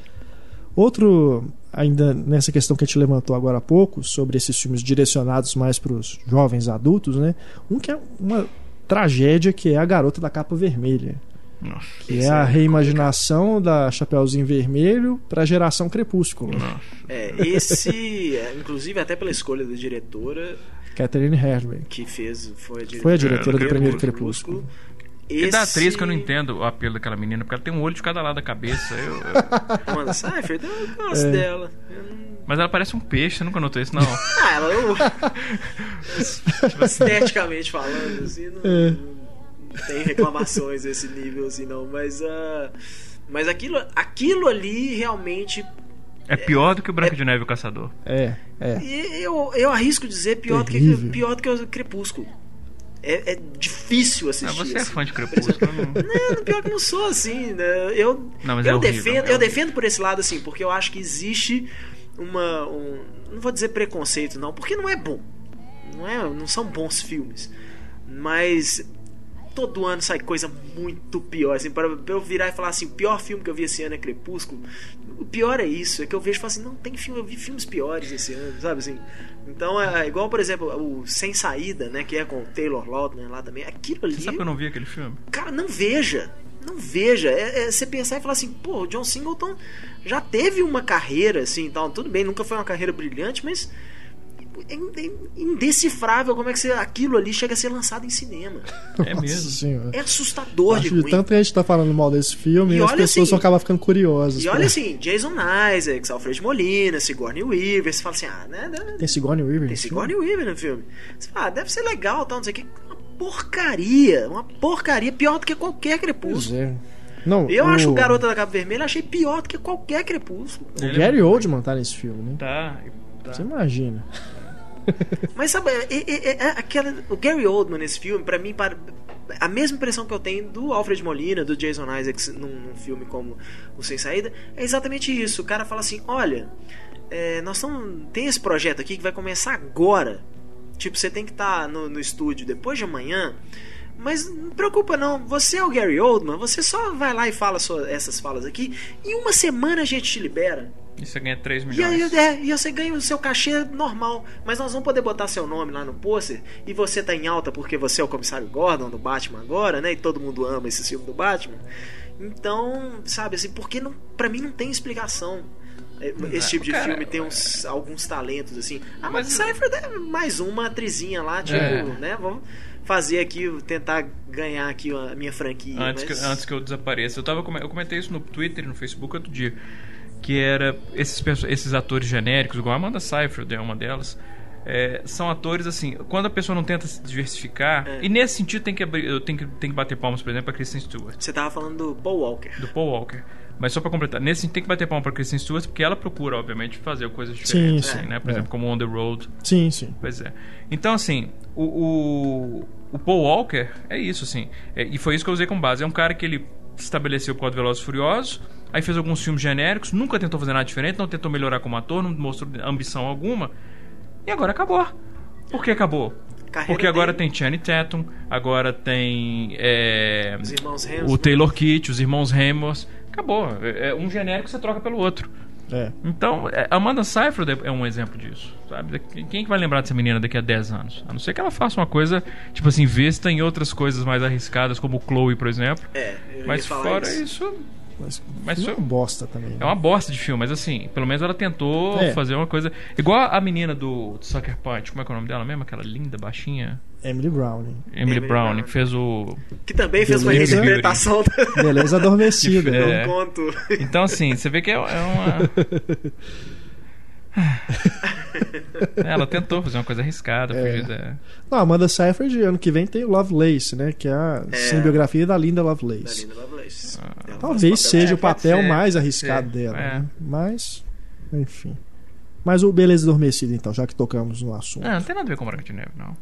Outro, ainda nessa questão que a gente levantou agora há pouco, sobre esses filmes direcionados mais para os jovens adultos, né? Um que é uma tragédia, que é A Garota da Capa Vermelha. Nossa, que é a é reimaginação da Chapeuzinho Vermelho para a geração Crepúsculo. É, esse, é, inclusive até pela escolha da diretora, Catherine Hardway. Que fez, foi a diretora, foi a diretora do primeiro Crepúsculo. Esse... E da atriz que eu não entendo o apelo daquela menina, porque ela tem um olho de cada lado da cabeça. Eu, eu... Mano, Seinfeld, eu gosto é. dela. Eu não... Mas ela parece um peixe, você nunca notou isso, não? ah, ela não... Esteticamente falando, assim, não, é. não tem reclamações desse nível, assim, não. Mas, uh... mas aquilo, aquilo ali realmente é pior do que o Branco é, de Neve e o Caçador. É, é. Eu, eu arrisco dizer pior do, que, pior do que o Crepúsculo. É, é difícil assistir. Ah, você é assim. é fã de Crepúsculo? não, não, pior que não sou assim. Né? Eu, não, eu, é defendo, é eu defendo por esse lado assim, porque eu acho que existe uma. Um, não vou dizer preconceito, não, porque não é bom. Não, é, não são bons filmes. Mas todo ano sai coisa muito pior. Assim, para eu virar e falar assim, o pior filme que eu vi esse ano é Crepúsculo. O pior é isso, é que eu vejo e falo assim, não, tem filme, eu vi filmes piores esse ano, sabe assim? Então é igual, por exemplo, o Sem Saída, né? Que é com o Taylor Lautner lá também. Aquilo ali. Você sabe que eu não vi aquele filme? Cara, não veja. Não veja. É, é você pensar e falar assim, pô, o John Singleton já teve uma carreira, assim, então, tudo bem, nunca foi uma carreira brilhante, mas é indecifrável como é que você, aquilo ali chega a ser lançado em cinema. É mesmo. Senhora. É assustador Acho de ruim. Tanto que a gente tá falando mal desse filme e, e as pessoas assim, acabam ficando curiosas. E olha assim, Jason Isaacs, Alfred Molina, Sigourney Weaver, você fala assim, ah, né? né tem Sigourney Weaver? Tem Sigourney Weaver no filme. Você fala, ah, deve ser legal, tal, não sei o que. Uma porcaria, uma porcaria, pior do que qualquer crepúsculo. Pois é. Não, eu o... acho o Garota da Capa Vermelha achei pior do que qualquer crepúsculo. O Gary Oldman tá nesse filme, né? Tá. tá. Você imagina. Mas sabe, é, é, é, aquela, o Gary Oldman nesse filme, para mim, para, a mesma impressão que eu tenho do Alfred Molina, do Jason Isaacs num, num filme como O Sem Saída, é exatamente isso. O cara fala assim: olha, é, nós tamo, tem esse projeto aqui que vai começar agora. Tipo, você tem que estar tá no, no estúdio depois de amanhã. Mas não preocupa não, você é o Gary Oldman, você só vai lá e fala essas falas aqui, e uma semana a gente te libera. E você ganha 3 milhões. E, aí, é, e você ganha o seu cachê normal. Mas nós vamos poder botar seu nome lá no pôster. E você tá em alta porque você é o comissário Gordon do Batman agora, né? E todo mundo ama esse filme do Batman. Então, sabe assim, porque não, pra mim não tem explicação. É, esse tipo de cara, filme tem uns, alguns talentos assim. Ah, mas Cypher é mais uma atrizinha lá, tipo, é. né? Vamos fazer aqui, tentar ganhar aqui a minha franquia. Antes, mas... que, antes que eu desapareça. Eu, tava, eu comentei isso no Twitter e no Facebook outro dia. Que era esses, esses atores genéricos, igual a Amanda Seyfried é uma delas. É, são atores assim, quando a pessoa não tenta se diversificar, é. e nesse sentido tem que abrir, eu tenho que, tenho que bater palmas, por exemplo, a Kristen Stewart. Você tava falando do Paul Walker. Do Paul Walker. Mas só para completar, nesse tem que bater palma para Kristen Stewart porque ela procura, obviamente, fazer coisas diferentes, sim, assim, né? Por é. exemplo, como On the Road. Sim, sim. Pois é. Então, assim, o, o, o Paul Walker é isso, assim. É, e foi isso que eu usei como base. É um cara que ele estabeleceu o Código Velozes Furiosos, aí fez alguns filmes genéricos, nunca tentou fazer nada diferente, não tentou melhorar como ator, não mostrou ambição alguma. E agora acabou. Por que acabou? Carreira Porque agora dele. tem Channing Tatum, agora tem é, o Taylor Kitt, os irmãos Ramos acabou. É, é, um genérico você troca pelo outro. É. Então, é, Amanda Seyfried é um exemplo disso, sabe? Quem que vai lembrar dessa menina daqui a 10 anos? A não ser que ela faça uma coisa, tipo assim, vista em outras coisas mais arriscadas, como Chloe, por exemplo. É, Mas fora isso, isso mas, mas foi uma bosta também. Né? É uma bosta de filme, mas assim, pelo menos ela tentou é. fazer uma coisa. Igual a menina do Sucker Punch, como é que é o nome dela mesmo? Aquela linda, baixinha. Emily Browning. Emily, Emily Browning, que fez o. Que também fez Beleza. uma interpretação. Beleza adormecida. É. conto. Então, assim, você vê que é, é uma. ela tentou fazer uma coisa arriscada. É. Da... Não, Amanda Seyfried, ano que vem tem o Lovelace, né? Que é a é. biografia da Linda Lovelace. Da Linda Lovelace. Ah. Talvez seja o papel mais arriscado dela. É. Né? Mas, enfim. Mas o Beleza Adormecida, então, já que tocamos no assunto. É, não tem nada a ver com Branca de Neve, não.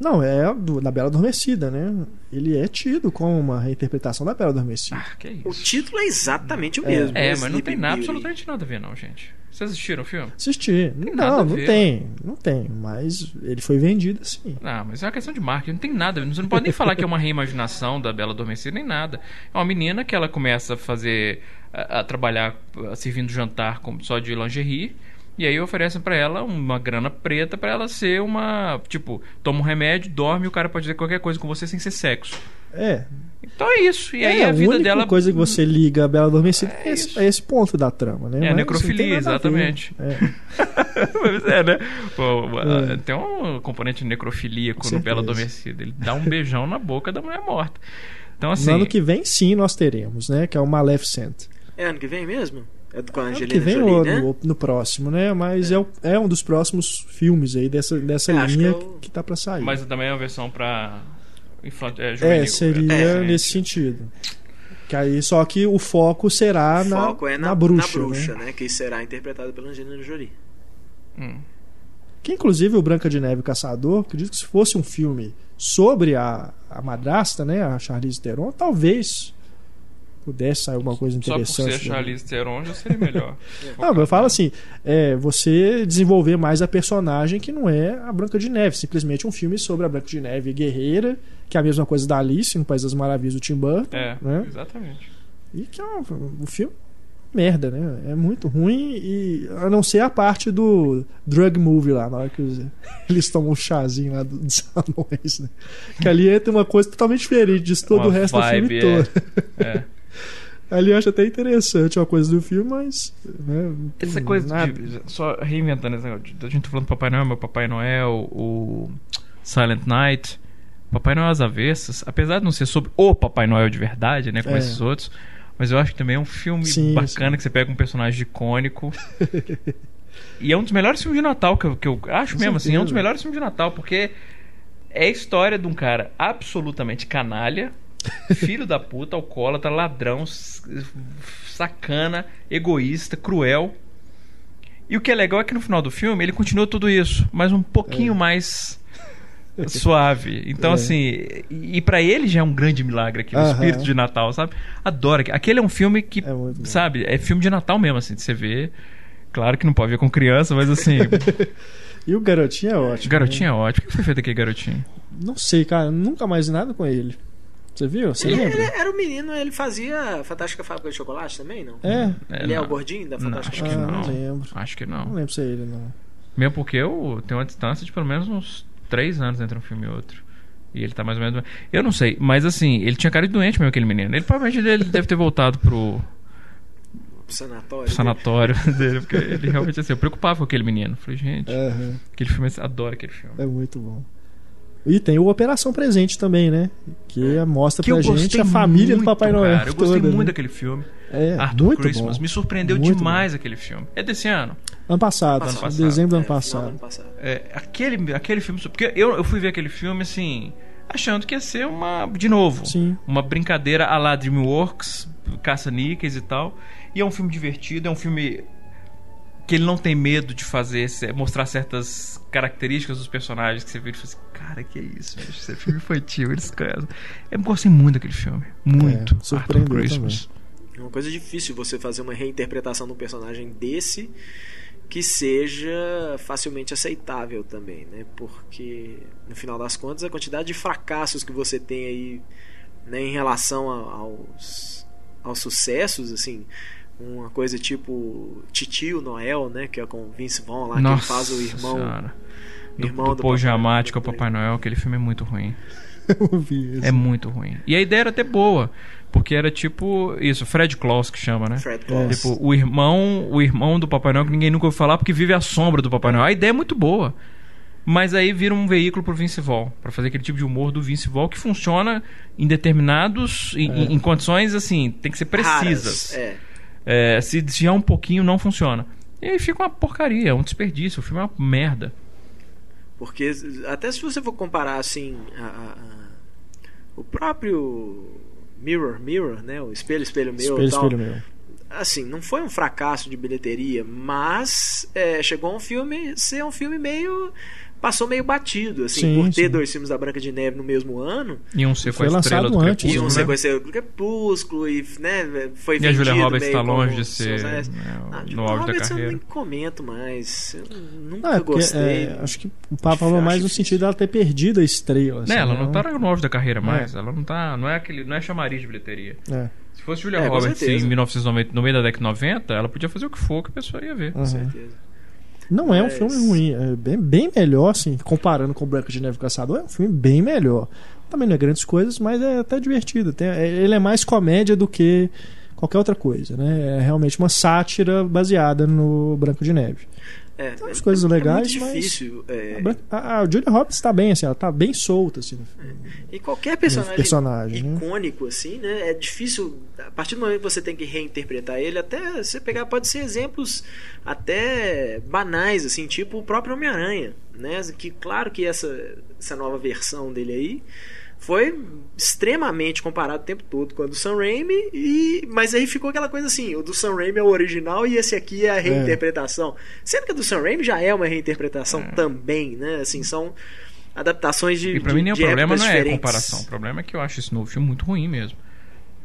Não, é do, da Bela Adormecida, né? Ele é tido como uma reinterpretação da Bela Adormecida. Ah, que isso. O título é exatamente o mesmo. É, mas não tem nada, absolutamente nada a ver, não, gente. Vocês assistiram o filme? Assisti. Tem não, não tem. Não tem. Mas ele foi vendido assim. Ah, mas é uma questão de marketing. Não tem nada. Você não pode nem falar que é uma reimaginação da Bela Adormecida, nem nada. É uma menina que ela começa a fazer. a, a trabalhar a, servindo jantar com, só de lingerie. E aí oferecem para ela uma grana preta para ela ser uma. Tipo, toma um remédio, dorme e o cara pode fazer qualquer coisa com você sem ser sexo. É. Então é isso. E é, aí a vida a dela. A coisa que você liga a Bela Adormecida é, é, esse, é esse ponto da trama, né? É a necrofilia, exatamente. É. é, né? Pô, é. Tem um componente de necrofilia com Bela Adormecida. Ele dá um beijão na boca da mulher morta. Então, assim. No ano que vem, sim, nós teremos, né? Que é o Maleficent. É ano que vem mesmo? É com a Angelina que vem Jolie, no, né? no, no, próximo, né? Mas é. É, é. um dos próximos filmes aí dessa, dessa é, linha que, eu... que tá para sair. Mas também é uma versão para é, juvenil, é, seria é, nesse sentido. Que aí, só que o foco será o na, foco é na, na bruxa, na bruxa né? né? Que será interpretada pela Angelina Jolie. Hum. Que inclusive o Branca de Neve Caçador, acredito que se fosse um filme sobre a, a madrasta, né, a Charlize Theron, talvez pudesse sair alguma coisa interessante. Só por ser Charlize Theron já seria melhor. não, eu falo assim, é, você desenvolver mais a personagem que não é a Branca de Neve, simplesmente um filme sobre a Branca de Neve guerreira, que é a mesma coisa da Alice no País das Maravilhas do Tim Burton. É, né? exatamente. E que é um, um filme merda, né? É muito ruim e a não ser a parte do drug movie lá, na hora que eles tomam um chazinho lá dos anões, né? Que ali entra uma coisa totalmente diferente de todo uma o resto vibe, do filme é. todo. É. Ali acho até interessante uma coisa do filme, mas. Né, essa coisa nada. de. Só reinventando esse negócio. A gente tá falando do Papai Noel, meu Papai Noel, o Silent Night. Papai Noel às avessas, apesar de não ser sobre o Papai Noel de verdade, né? Como é. esses outros. Mas eu acho que também é um filme sim, bacana sim. que você pega um personagem icônico. e é um dos melhores filmes de Natal que eu, que eu acho Com mesmo, certeza. assim. É um dos melhores filmes de Natal, porque é a história de um cara absolutamente canalha Filho da puta, alcoólatra, ladrão, sacana, egoísta, cruel. E o que é legal é que no final do filme ele continua tudo isso, mas um pouquinho é. mais suave. Então, é. assim, e, para ele já é um grande milagre aqui, o espírito de Natal, sabe? Adora. Aquele é um filme que, é sabe, é filme de Natal mesmo, assim, de você ver. Claro que não pode ver com criança, mas assim. e o garotinho é ótimo. O garotinho né? é ótimo. O que foi feito aquele garotinho? Não sei, cara. Nunca mais nada com ele. Você viu? Você ele, ele, era o um menino, ele fazia Fantástica Fábrica de Chocolate também, não? É. Ele é, é o gordinho da Fantástica Fábrica? Ah, não, não lembro. Acho que não. Não lembro se é ele, não. Mesmo porque eu tenho uma distância de pelo menos uns três anos entre um filme e outro. E ele tá mais ou menos. Eu não sei, mas assim, ele tinha cara de doente mesmo, aquele menino. Ele provavelmente ele deve ter voltado pro. Sanatório. Sanatório dele, porque ele realmente assim, eu preocupava com aquele menino. Falei, gente, uhum. aquele filme, eu adoro aquele filme. É muito bom. E tem o Operação Presente também, né? Que é. mostra que pra gente a família muito, do Papai Noel. Cara, eu gostei toda, muito né? daquele filme. É, Arthur muito Christmas. Bom. Me surpreendeu muito demais bom. aquele filme. É desse ano? Ano passado, ano passado. dezembro do ano É, passado. ano passado. É, aquele, aquele filme. Porque eu, eu fui ver aquele filme assim. Achando que ia ser uma. De novo. Sim. Uma brincadeira à la Dreamworks, caça-níqueis e tal. E é um filme divertido, é um filme que ele não tem medo de fazer, mostrar certas características dos personagens que você vê e fala assim, cara, que é isso, bicho? Isso é filme infantil, eles conhecem. Eu gostei muito daquele filme. Muito. É, surpreendeu Christmas. É uma coisa difícil você fazer uma reinterpretação de um personagem desse que seja facilmente aceitável também, né? Porque no final das contas a quantidade de fracassos que você tem aí né, em relação a, aos, aos sucessos, assim, uma coisa tipo Titio Noel, né? Que é com o Vince Vaughn lá, que Nossa ele faz o irmão. Senhora. Do, irmão do, do Paul o Noel. Papai Noel, aquele filme é muito ruim. Eu vi isso. É muito ruim. E a ideia era até boa, porque era tipo isso, Fred Claus que chama, né? Fred Claus. Tipo, o irmão, o irmão do Papai Noel que ninguém nunca ouviu falar porque vive à sombra do Papai Noel. A ideia é muito boa. Mas aí vira um veículo pro Vince Vaughn, para fazer aquele tipo de humor do Vince Vaughn que funciona em determinados em, em- em condições assim, tem que ser precisas. Raras, É. É, se desviar um pouquinho não funciona. E aí fica uma porcaria, um desperdício, o filme é uma merda. Porque até se você for comparar assim a- a- a- o próprio Mirror Mirror, né, o espelho espelho meu, Espelho, tal, espelho meu. assim não foi um fracasso de bilheteria, mas é, chegou a um filme ser um filme meio passou meio batido assim Sim, por ter sim. dois filmes da Branca de Neve no mesmo ano E um ser com a Foi estrela lançado do antes, e um né? sequência do Crepúsculo e né foi E a Julia Roberts está longe de ser, né, Ah, no Julia auge da Roberts eu carreira. nem comento mais eu nunca Não, é porque, gostei é, acho que o Papa falou mais no sentido dela ter perdido a estrela. assim, Né, ela né? não tá no auge da carreira mais, ela não tá, não é aquele, não é chamariz de bilheteria. É. Se fosse Julia É, com Roberts em 1990, no meio da década de 90, ela podia fazer o que for que a pessoa ia ver. Uhum. certeza Não é um Mas- filme ruim, é bem, bem melhor, assim, comparando com o Branca de Neve Caçador, é um filme bem melhor. Também não é grandes coisas, mas é até divertido. Tem- é- ele é mais comédia do que qualquer outra coisa, né? É realmente uma sátira baseada no Branco de Neve. É, Tem umas é- coisas é legais, mas- difícil. é, A, a, Julia Roberts tá bem, assim, ela tá bem solta, assim. no filme. e qualquer personagem, personagem, né? icônico, assim, né? É difícil. A partir do momento que você tem que reinterpretar ele, até você pegar, pode ser exemplos até banais, assim, tipo o próprio Homem-Aranha, né? Que claro que essa, essa nova versão dele aí foi extremamente comparado o tempo todo com a do Sam Raimi, e, mas aí ficou aquela coisa assim: o do Sam Raimi é o original e esse aqui é a reinterpretação. Sendo que a do Sam Raimi já é uma reinterpretação também, né? Assim, são adaptações de. E pra de, mim nem o problema não é a comparação, o problema é que eu acho esse novo filme muito ruim mesmo.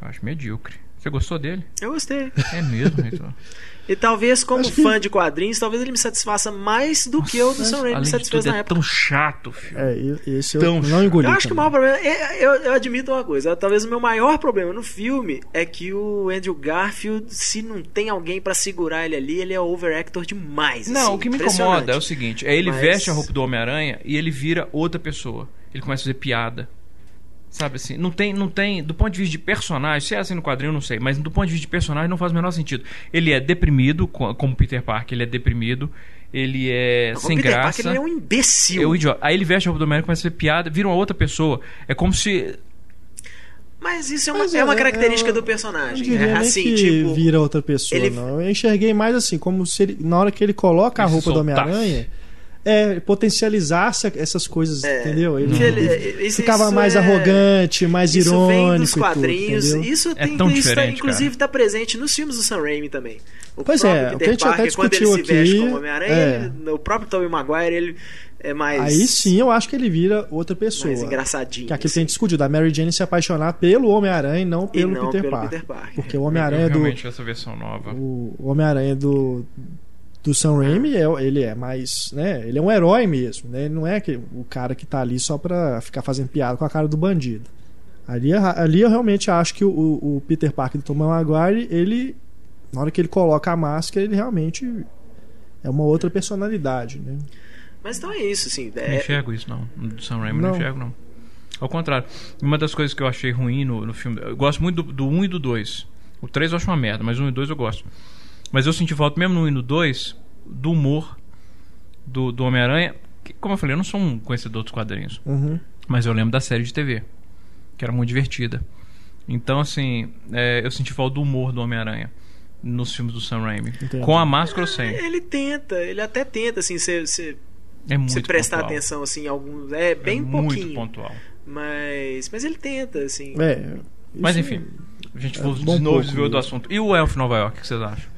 Eu acho medíocre. Você gostou dele? Eu gostei. É mesmo, Heitor? E talvez, como Acho que- fã de quadrinhos, talvez ele me satisfaça mais do que o do Sam Raimi me satisfez tudo, na é época. tão chato o filme. É, esse eu Tão não engoli. Eu acho que o maior problema. é- Eu, eu admito uma coisa. Talvez o meu maior problema no filme é que o Andrew Garfield, se não tem alguém pra segurar ele ali, ele é overactor demais. Não, assim, o que me incomoda é o seguinte: é ele Mas- veste a roupa do Homem-Aranha e ele vira outra pessoa. Ele começa a fazer piada. Sabe assim, não tem, não tem, do ponto de vista de personagem, se é assim no quadrinho, eu não sei, mas do ponto de vista de personagem não faz o menor sentido. Ele é deprimido, co- como Peter Parker, ele é deprimido, ele é Não, o sem Peter graça. Parker, ele é um imbecil. É o idiota. Aí ele veste a roupa do Homem-Aranha, começa a fazer piada, vira uma outra pessoa. É como se. Mas isso é uma, Mas é uma é- característica é- do personagem. diria né? nem Assim, que tipo. vira outra pessoa, ele- não. Eu enxerguei mais assim, como se ele, na hora que ele coloca a roupa do. Homem-Aranha, é, potencializasse essas coisas, É, entendeu? Ele, Ele- ele isso- ficava isso mais é- arrogante, mais Isso irônico. vem dos e tudo, quadrinhos. entendeu? isso É tem, tão isso tá, inclusive cara. está presente nos filmes do Sam Raimi também. O Pois é, o que a Peter gente até Parker, quando ele discutiu se veste aqui, como Homem-Aranha, é. o próprio Tobey Maguire, ele é mais, Aí sim eu acho que ele vira outra pessoa. mais engraçadinho. Que aqui assim. tem discutido, a Mary Jane se apaixonar pelo Homem-Aranha e não E pelo, não Peter, pelo Parker. Peter Parker. Porque o Homem-Aranha do. Realmente, essa versão nova. O Homem-Aranha do. Do Sam Raimi, é, ele é mais. Né, ele é um herói mesmo. Né, ele não é que, o cara que tá ali só pra ficar fazendo piada com a cara do bandido. Ali, ali eu realmente acho que o, o Peter Parker do Tom Maguire, ele. Na hora que ele coloca a máscara, ele realmente é uma outra personalidade. Né? Mas então é isso, assim. Não É, enxergo isso, não. Do Sam Raimi não. Não. enxergo, não. Ao contrário. Uma das coisas que eu achei ruim no, no filme. Eu gosto muito do, do 1 e do 2. O 3 eu acho uma merda, mas o 1 e o 2 eu gosto. Mas eu senti falta, mesmo no 1 e no 2, do humor do, do Homem-Aranha. que, como eu falei, eu não sou um conhecedor dos quadrinhos. Uhum. Mas eu lembro da série de TV, que era muito divertida. Então, assim, é, eu senti falta do humor do Homem-Aranha nos filmes do Sam Raimi. Entendi. Com a máscara ou sem. Ele tenta, ele até tenta, assim, você, você, É muito você prestar pontual. atenção, assim, em alguns. É bem é pouquinho. Muito pontual. Mas. Mas ele tenta, assim. É. Mas enfim, a gente é de novo desviou do mesmo. assunto. E o Elf Nova York, o que vocês acham?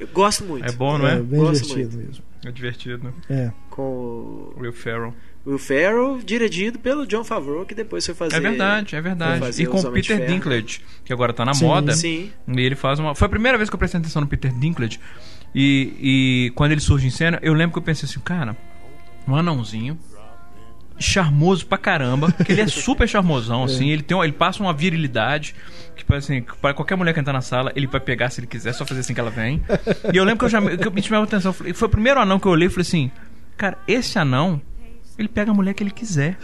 Eu gosto muito. É bom, não É, é? bem Gosto divertido mesmo. É divertido. É. Com o Will Ferrell. Will Ferrell, dirigido pelo John Favreau, que depois foi fazer. É verdade, é verdade. E com o Peter. Dinklage, que agora tá na Sim. moda. Sim. E ele faz uma. Foi a primeira vez que eu prestei atenção no Peter Dinklage. E, e quando ele surge em cena, eu lembro que eu pensei assim, cara, um anãozinho. Charmoso pra caramba, que ele é super charmosão, assim, ele tem, ele passa uma virilidade que parece assim, para qualquer mulher que entrar na sala, ele vai pegar se ele quiser, só fazer assim que ela vem. E eu lembro que eu já que eu me chamava atenção, foi o primeiro anão que eu olhei e falei assim, cara, esse anão, ele pega a mulher que ele quiser.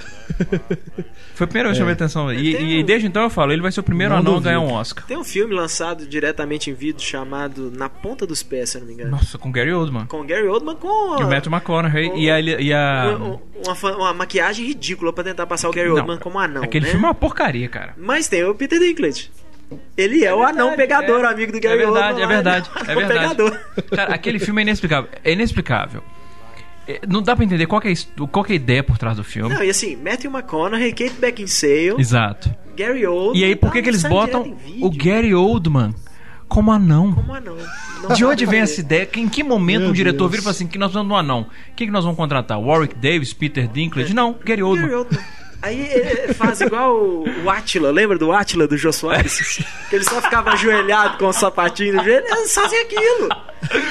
Foi a primeira vez que eu chamei atenção. E, e desde então eu falo, ele vai ser o primeiro Não anão a duvido. ganhar um Oscar. Tem um filme lançado diretamente em vídeo chamado Na Ponta dos Pés, se eu não me engano. Nossa, com Gary Oldman. Com Gary Oldman com. E o Matthew McConaughey com- e a, e a Uma, uma uma maquiagem ridícula pra tentar passar o Gary Não, Oldman como anão. Aquele né? filme é uma porcaria, cara. Mas tem o Peter Dinklage. Ele é, o anão verdade, pegador, é. amigo do Gary É verdade, Oldman. é verdade, ele é o anão verdade. pegador. Cara, aquele filme é inexplicável. É inexplicável. É, Não dá pra entender qual que é, qual que é a ideia por trás do filme. Não, e assim, Matthew McConaughey, Kate Beckinsale, Exato. Gary Oldman. E aí, por que, tá, que eles botam o Gary Oldman como anão? Como anão. Não De onde vem essa ideia? Que- Em que momento Meu um diretor Deus. vira e fala assim: que nós vamos no anão? Quem que nós vamos contratar? Warwick Davis, Peter Dinklage? Não, Gary Oldman. Gary Oldman. Aí eh, faz igual o, o Atila, lembra do Atila do Jô Soares? que ele só ficava ajoelhado com o sapatinho no joelho. Eles fazem aquilo.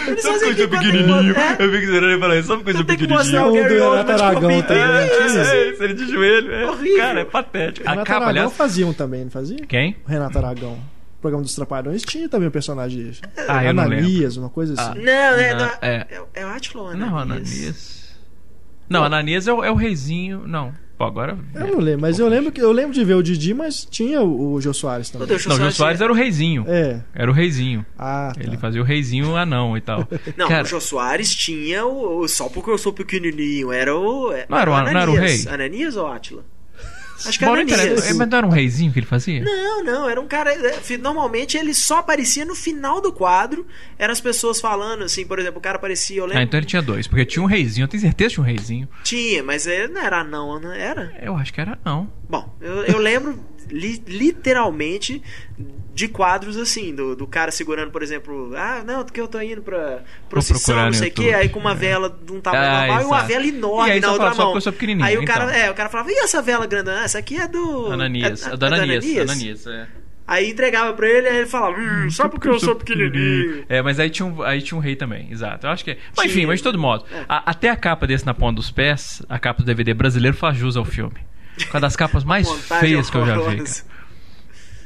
Eles fazem aquilo quando tem que- é, Eu fico esperando ele falar isso, sabe coisa Tem que pequenininha? mostrar o O Gary Oldman Aragão copinho. também, É, é. isso, ele de joelho. É. Horrível. Cara, é patético. A Renato capa, Aragão aliás. fazia um também, não fazia? Quem? O Renato Aragão. O programa dos Trapalhões tinha também um personagem desse. Ah, eu não Ananias, uma coisa Ah. assim. Não, é, Não, não, é. é, é o Atila ou Não, Ananias? Ananias. Não, Ananias é o, é o reizinho. Não. Pô, agora. Eu não lembro, mas eu lembro que eu lembro de ver o Didi, mas tinha o, o Jô Soares também. Deus, Não, o Jô Soares era o reizinho. É. Era o reizinho. Ah, tá. Ele fazia o reizinho anão e tal. Não, Cara, o Jô Soares tinha o, o- Só porque eu sou pequenininho. Era o. Não era o- não era o rei? Ananias ou Atila? Acho que bom, era não interessa. Ananias. Mas não era um reizinho que ele fazia? Não, não, era um cara. é, Normalmente ele só aparecia no final do quadro. Eram as pessoas falando, assim, por exemplo, o cara aparecia, eu lembro. Ah, então ele tinha dois. Porque tinha um reizinho. Eu tenho certeza que tinha um reizinho. Tinha, mas ele não era não, não era? Eu acho que era não. Bom, eu, eu lembro li- literalmente de quadros assim, do, do cara segurando, por exemplo, ah, não, porque eu tô indo pra procissão, não sei o que, YouTube. aí com uma vela de um tamanho Ah, normal e uma vela enorme aí na outra fala, só mão. pequenininho, aí o cara, então. é, o cara falava, e essa vela grandona? Ah, essa aqui é do Ananias. é, É, da é do Ananias. Ananias, é. Aí entregava pra ele, aí ele falava, hum, só porque eu sou pequenininho. É, mas aí tinha, um, aí tinha um rei também, exato. Eu acho que é. Mas enfim, mas de todo modo. É. a- até a capa desse na ponta dos pés, a capa do DVD brasileiro faz jus ao filme. Uma das capas mais feias que eu já vi,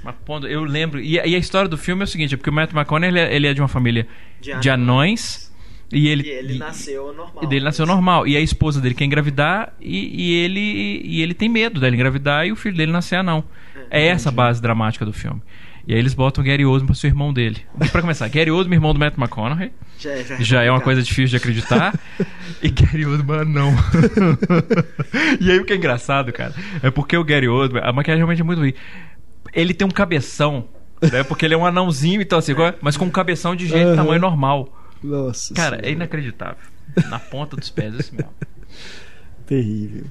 cara. Ponta- eu lembro. E, a- e a história do filme é o seguinte: é porque o Matt McConaughey ele é, ele é de uma família De de, anões. E ele, E ele nasceu normal. e dele nasceu normal. E a esposa dele quer engravidar e, e ele, e ele tem medo dela engravidar e o filho dele nascer anão. É essa a base dramática do filme. E aí eles botam o Gary Oldman pra ser o irmão dele. E pra começar, Gary Oldman, irmão do Matt McConaughey. Já, já, Já é uma coisa difícil de acreditar. e Gary Oldman não. e aí o que é engraçado, cara, é porque o Gary Oldman, a maquiagem realmente é muito ruim. Ele tem um cabeção, né? Porque ele é um anãozinho, então assim, mas com um cabeção de de Aham. tamanho normal. Nossa. Cara, é Senhora. inacreditável. Na ponta dos pés, esse mesmo. Terrível.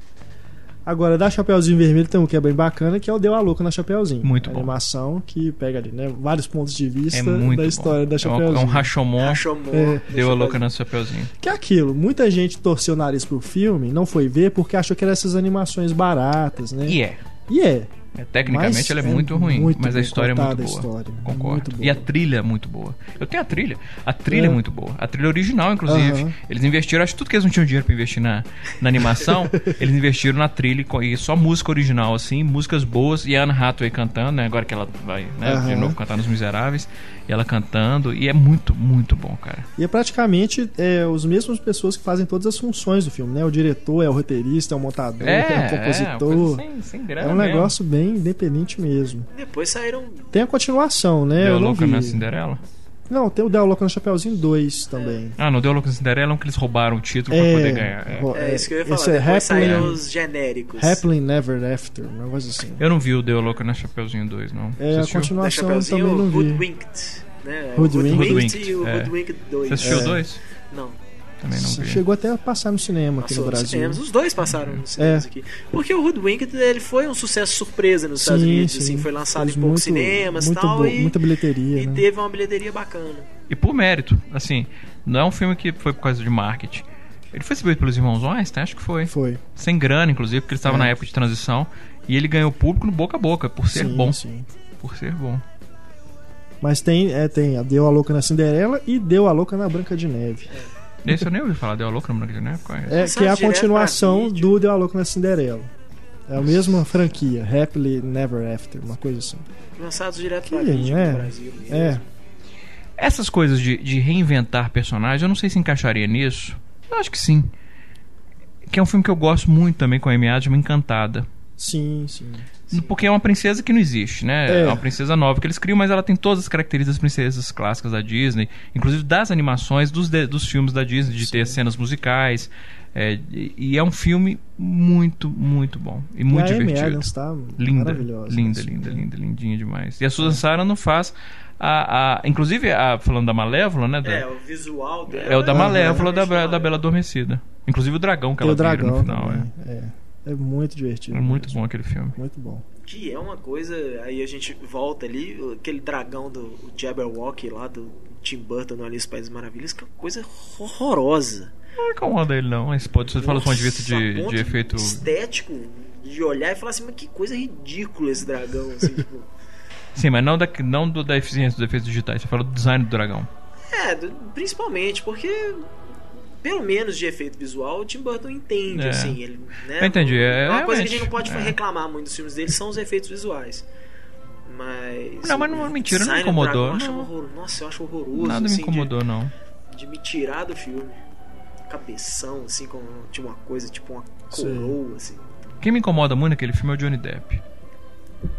Agora, da Chapeuzinho Vermelho tem um que é bem bacana, que é o Deu a Louca na Chapeuzinho. Muito a bom. animação que pega ali, né? Vários pontos de vista É da bom. história da É um, Chapeuzinho. é um Rashomon. Rashomon. É. Deu a louca no chapeuzinho. Que é aquilo, muita gente torceu o nariz pro filme, não foi ver porque achou que eram essas animações baratas, né? E é. E é. É, Tecnicamente ela é é muito ruim, muito mas a história é muito boa. história, Concordo. muito boa. E a trilha é muito boa. Eu tenho a trilha. A trilha é, É. muito boa. A trilha original, inclusive. Eles investiram, acho que tudo que eles não tinham dinheiro pra investir na, na animação, eles investiram na trilha e só música original, assim, músicas boas. E a Anne Hathaway cantando, né? Agora que ela vai, né, de novo cantar nos Miseráveis. E ela cantando. E é muito, muito bom, cara. E é praticamente é, os mesmos pessoas que fazem todas as funções do filme, né? O diretor, é o roteirista, é o montador, é, o uma compositor. coisa sem, sem É, grana um mesmo. negócio bem independente mesmo. Depois saíram. Tem a continuação, né? Deu Eu não louca vi. na Cinderela? Não, tem o Deu Louco no Chapeuzinho 2 também. Ah, no Deu Louco no Cinderela é um que eles roubaram o título é, pra poder ganhar. É, é isso que eu ia falar. Esse é Depois saíram os genéricos. Happily Never After, um negócio assim. Eu não vi o Deu Louco no Chapeuzinho 2, não. É, a continuação eu também não vi. Hoodwinked. Né? Hoodwinked. Hoodwinked e o Hoodwinked 2. Você assistiu o 2? Não. Também não vi. Chegou até a passar no cinema aqui Passou no Brasil. Cinemas. Os dois passaram no cinema é. aqui. Porque o Hoodwinked ele foi um sucesso surpresa nos sim, Estados Unidos. Sim. Assim, foi lançado em poucos cinemas e tal. E, muita bilheteria. E né? teve uma bilheteria bacana. E por mérito, assim, não é um filme que foi por causa de marketing. Ele foi exibido pelos irmãos Weinstein, acho que foi. Foi. Sem grana, inclusive, porque ele estava é. na época de transição. E ele ganhou público no boca a boca, por ser sim, bom. Sim. Por ser bom. Mas tem, é, tem a Deu a Louca na Cinderela e Deu a Louca na Branca de Neve. Esse eu nem ouvi falar, Deu a Louca na Branca de Neve? É, é que é a continuação do Deu a Louca na Cinderela. É a mesma franquia, Happily Never After, uma coisa assim. Lançados direto pra vídeo é, no Brasil. Mesmo. É. Essas coisas de, de reinventar personagens, eu não sei se encaixaria nisso. Eu acho que sim. Que é um filme que eu gosto muito também com a Amy Adams, Encantada. Sim, sim, sim. Porque é uma princesa que não existe, né? É. é uma princesa nova que eles criam, mas ela tem todas as características das princesas clássicas da Disney, inclusive das animações dos, de, dos filmes da Disney, de sim. ter cenas musicais. É, e é um filme muito, muito bom. E muito e a divertido. Amy Adams tá linda, linda, linda, linda, lindinha demais. E a Susan Sarandon faz a, a, inclusive, a, falando da Malévola, né? Da, é, o visual dela. É o da Malévola, da, da Bela Adormecida. Inclusive o dragão que Tem ela o dragão no final. Também, é. é. É muito divertido. É muito mesmo. bom aquele filme. Muito bom. Que é uma coisa. Aí a gente volta ali, aquele dragão do Jabberwock lá do Tim Burton no Alice País Maravilhas, que é uma coisa horrorosa. Não incomoda ele, não. Esse pode, você fala de ponto de vista de, de efeito. Estético, de olhar e falar assim, mas que coisa ridícula esse dragão, assim, tipo. Sim, mas não da, não do, da eficiência dos efeitos digitais. Você fala do design do dragão. É, do, principalmente, porque pelo menos de efeito visual, o Tim Burton entende, é. assim. Ele, né, Eu entendi. É, uma coisa que a gente não pode é. reclamar muito dos filmes dele são os efeitos visuais. Mas. Não, mas não, mentira, não me incomodou. Dragão, não. Eu Nossa, eu acho horroroso. Nada assim, me incomodou, de, não. De me tirar do filme. Cabeção, assim, com tipo uma coisa, tipo uma coroa, assim. Quem me incomoda muito naquele filme é o Johnny Depp.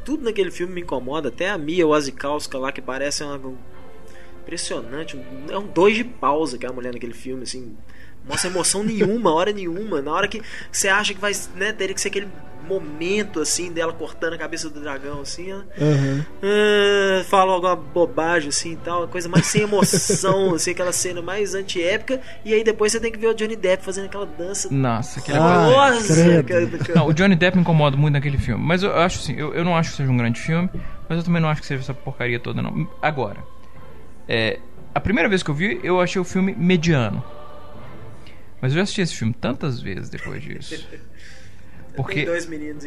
Tudo naquele filme me incomoda, até a Mia Wasikowska lá, que parece uma. Impressionante. É um dois de pausa que é a mulher naquele filme, assim mostra emoção nenhuma, hora nenhuma. Na hora que você acha que vai, né, teria que ser aquele momento assim dela cortando a cabeça do dragão assim, ela uhum. uh, fala alguma bobagem assim e tal, coisa mais sem emoção, assim, aquela cena mais antiépica, e aí depois você tem que ver o Johnny Depp fazendo aquela dança. Nossa, aquele ah, Nossa, Não, o Johnny Depp me incomoda muito naquele filme, mas eu acho assim, eu, eu não acho que seja um grande filme, mas eu também não acho que seja essa porcaria toda não. Agora, é, a primeira vez que eu vi, eu achei o filme mediano. Mas eu já assisti esse filme tantas vezes depois disso. Porque.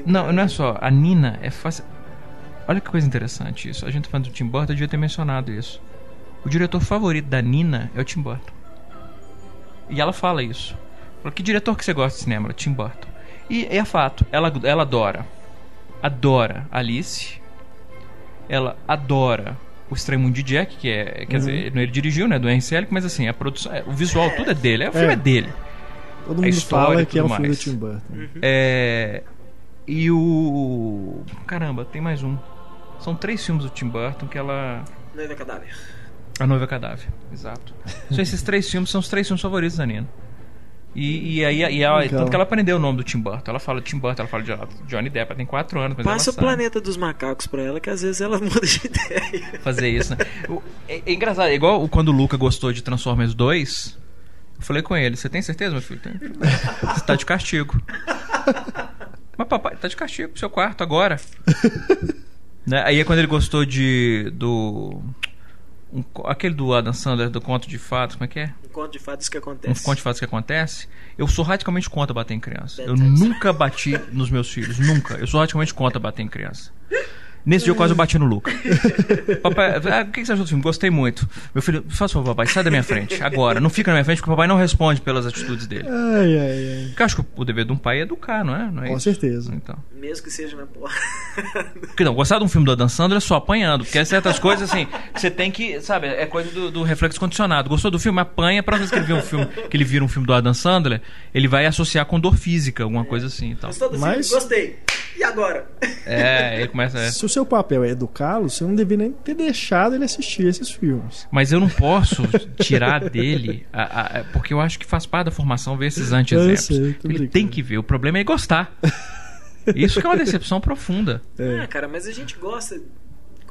Não, não é só. A Nina é fácil. Olha que coisa interessante isso. A gente falando do Tim Burton, eu devia ter mencionado isso. O diretor favorito da Nina é o Tim Burton. E ela fala isso. Fala, que diretor que você gosta de cinema? Tim Burton. E é fato. Ela, ela adora. Adora Alice. Ela adora o Estranho Mundo de Jack, que é. Quer uhum. dizer, ele dirigiu, né? Do Selick, mas assim, a produção, é, o visual tudo é dele. É, o filme é, é dele. Todo mundo a história, fala que é o filme do Tim Burton. Uhum. É. E o. Caramba, tem mais um. São três filmes do Tim Burton que ela. Noiva Cadáver. A Noiva Cadáver, exato. são esses três filmes, são os três filmes favoritos da Nina. E, e aí, e ela, tanto que ela aprendeu o nome do Tim Burton. Ela fala Tim Burton, ela fala de Johnny Depp, ela tem 4 anos. Mas Passa o planeta dos macacos pra ela, que às vezes ela muda de ideia. Fazer isso, né? é, é, engraçado, é igual quando o Luca gostou de Transformers 2. Eu falei com ele: Você tem certeza, meu filho? Tem. Você tá de castigo. Mas papai, tá de castigo pro seu quarto agora. né? Aí é quando ele gostou de. do um, aquele do Adam Sandler, do Conto de Fatos, como é que é? Um Conto de Fatos que acontece. Um Conto de Fatos que acontece. Eu sou radicalmente contra bater em criança. eu nunca bati nos meus filhos, nunca. Eu sou radicalmente contra bater em criança. Nesse dia eu quase bati no Luca. papai, ah, o que você achou do filme? Gostei muito. Meu filho, faça favor, papai, sai da minha frente. Agora. Não fica na minha frente porque o papai não responde pelas atitudes dele. Ai, ai, ai. Porque eu acho que o dever de um pai é educar, não é? Não é Com isso? certeza. Então. Mesmo que seja na porra. Porque não, gostar de um filme do Adam Sandler é só apanhando. Porque é certas coisas assim, que você tem que, sabe, é coisa do, do reflexo condicionado. Gostou do filme? Apanha. Para que ele vira um filme, que ele vira um filme do Adam Sandler, ele vai associar com dor física, alguma é. coisa assim. Então. Gostou do Mas... filme? Gostei. E agora? É, ele começa. É. Se o seu papel é educá-lo, você não deveria nem ter deixado ele assistir esses filmes. Mas eu não posso tirar dele, a, a, a, porque eu acho que faz parte da formação ver esses anti-exemplos. Ele tem que ver, o problema é gostar. Isso que é uma decepção profunda. É. Ah, cara, mas a gente gosta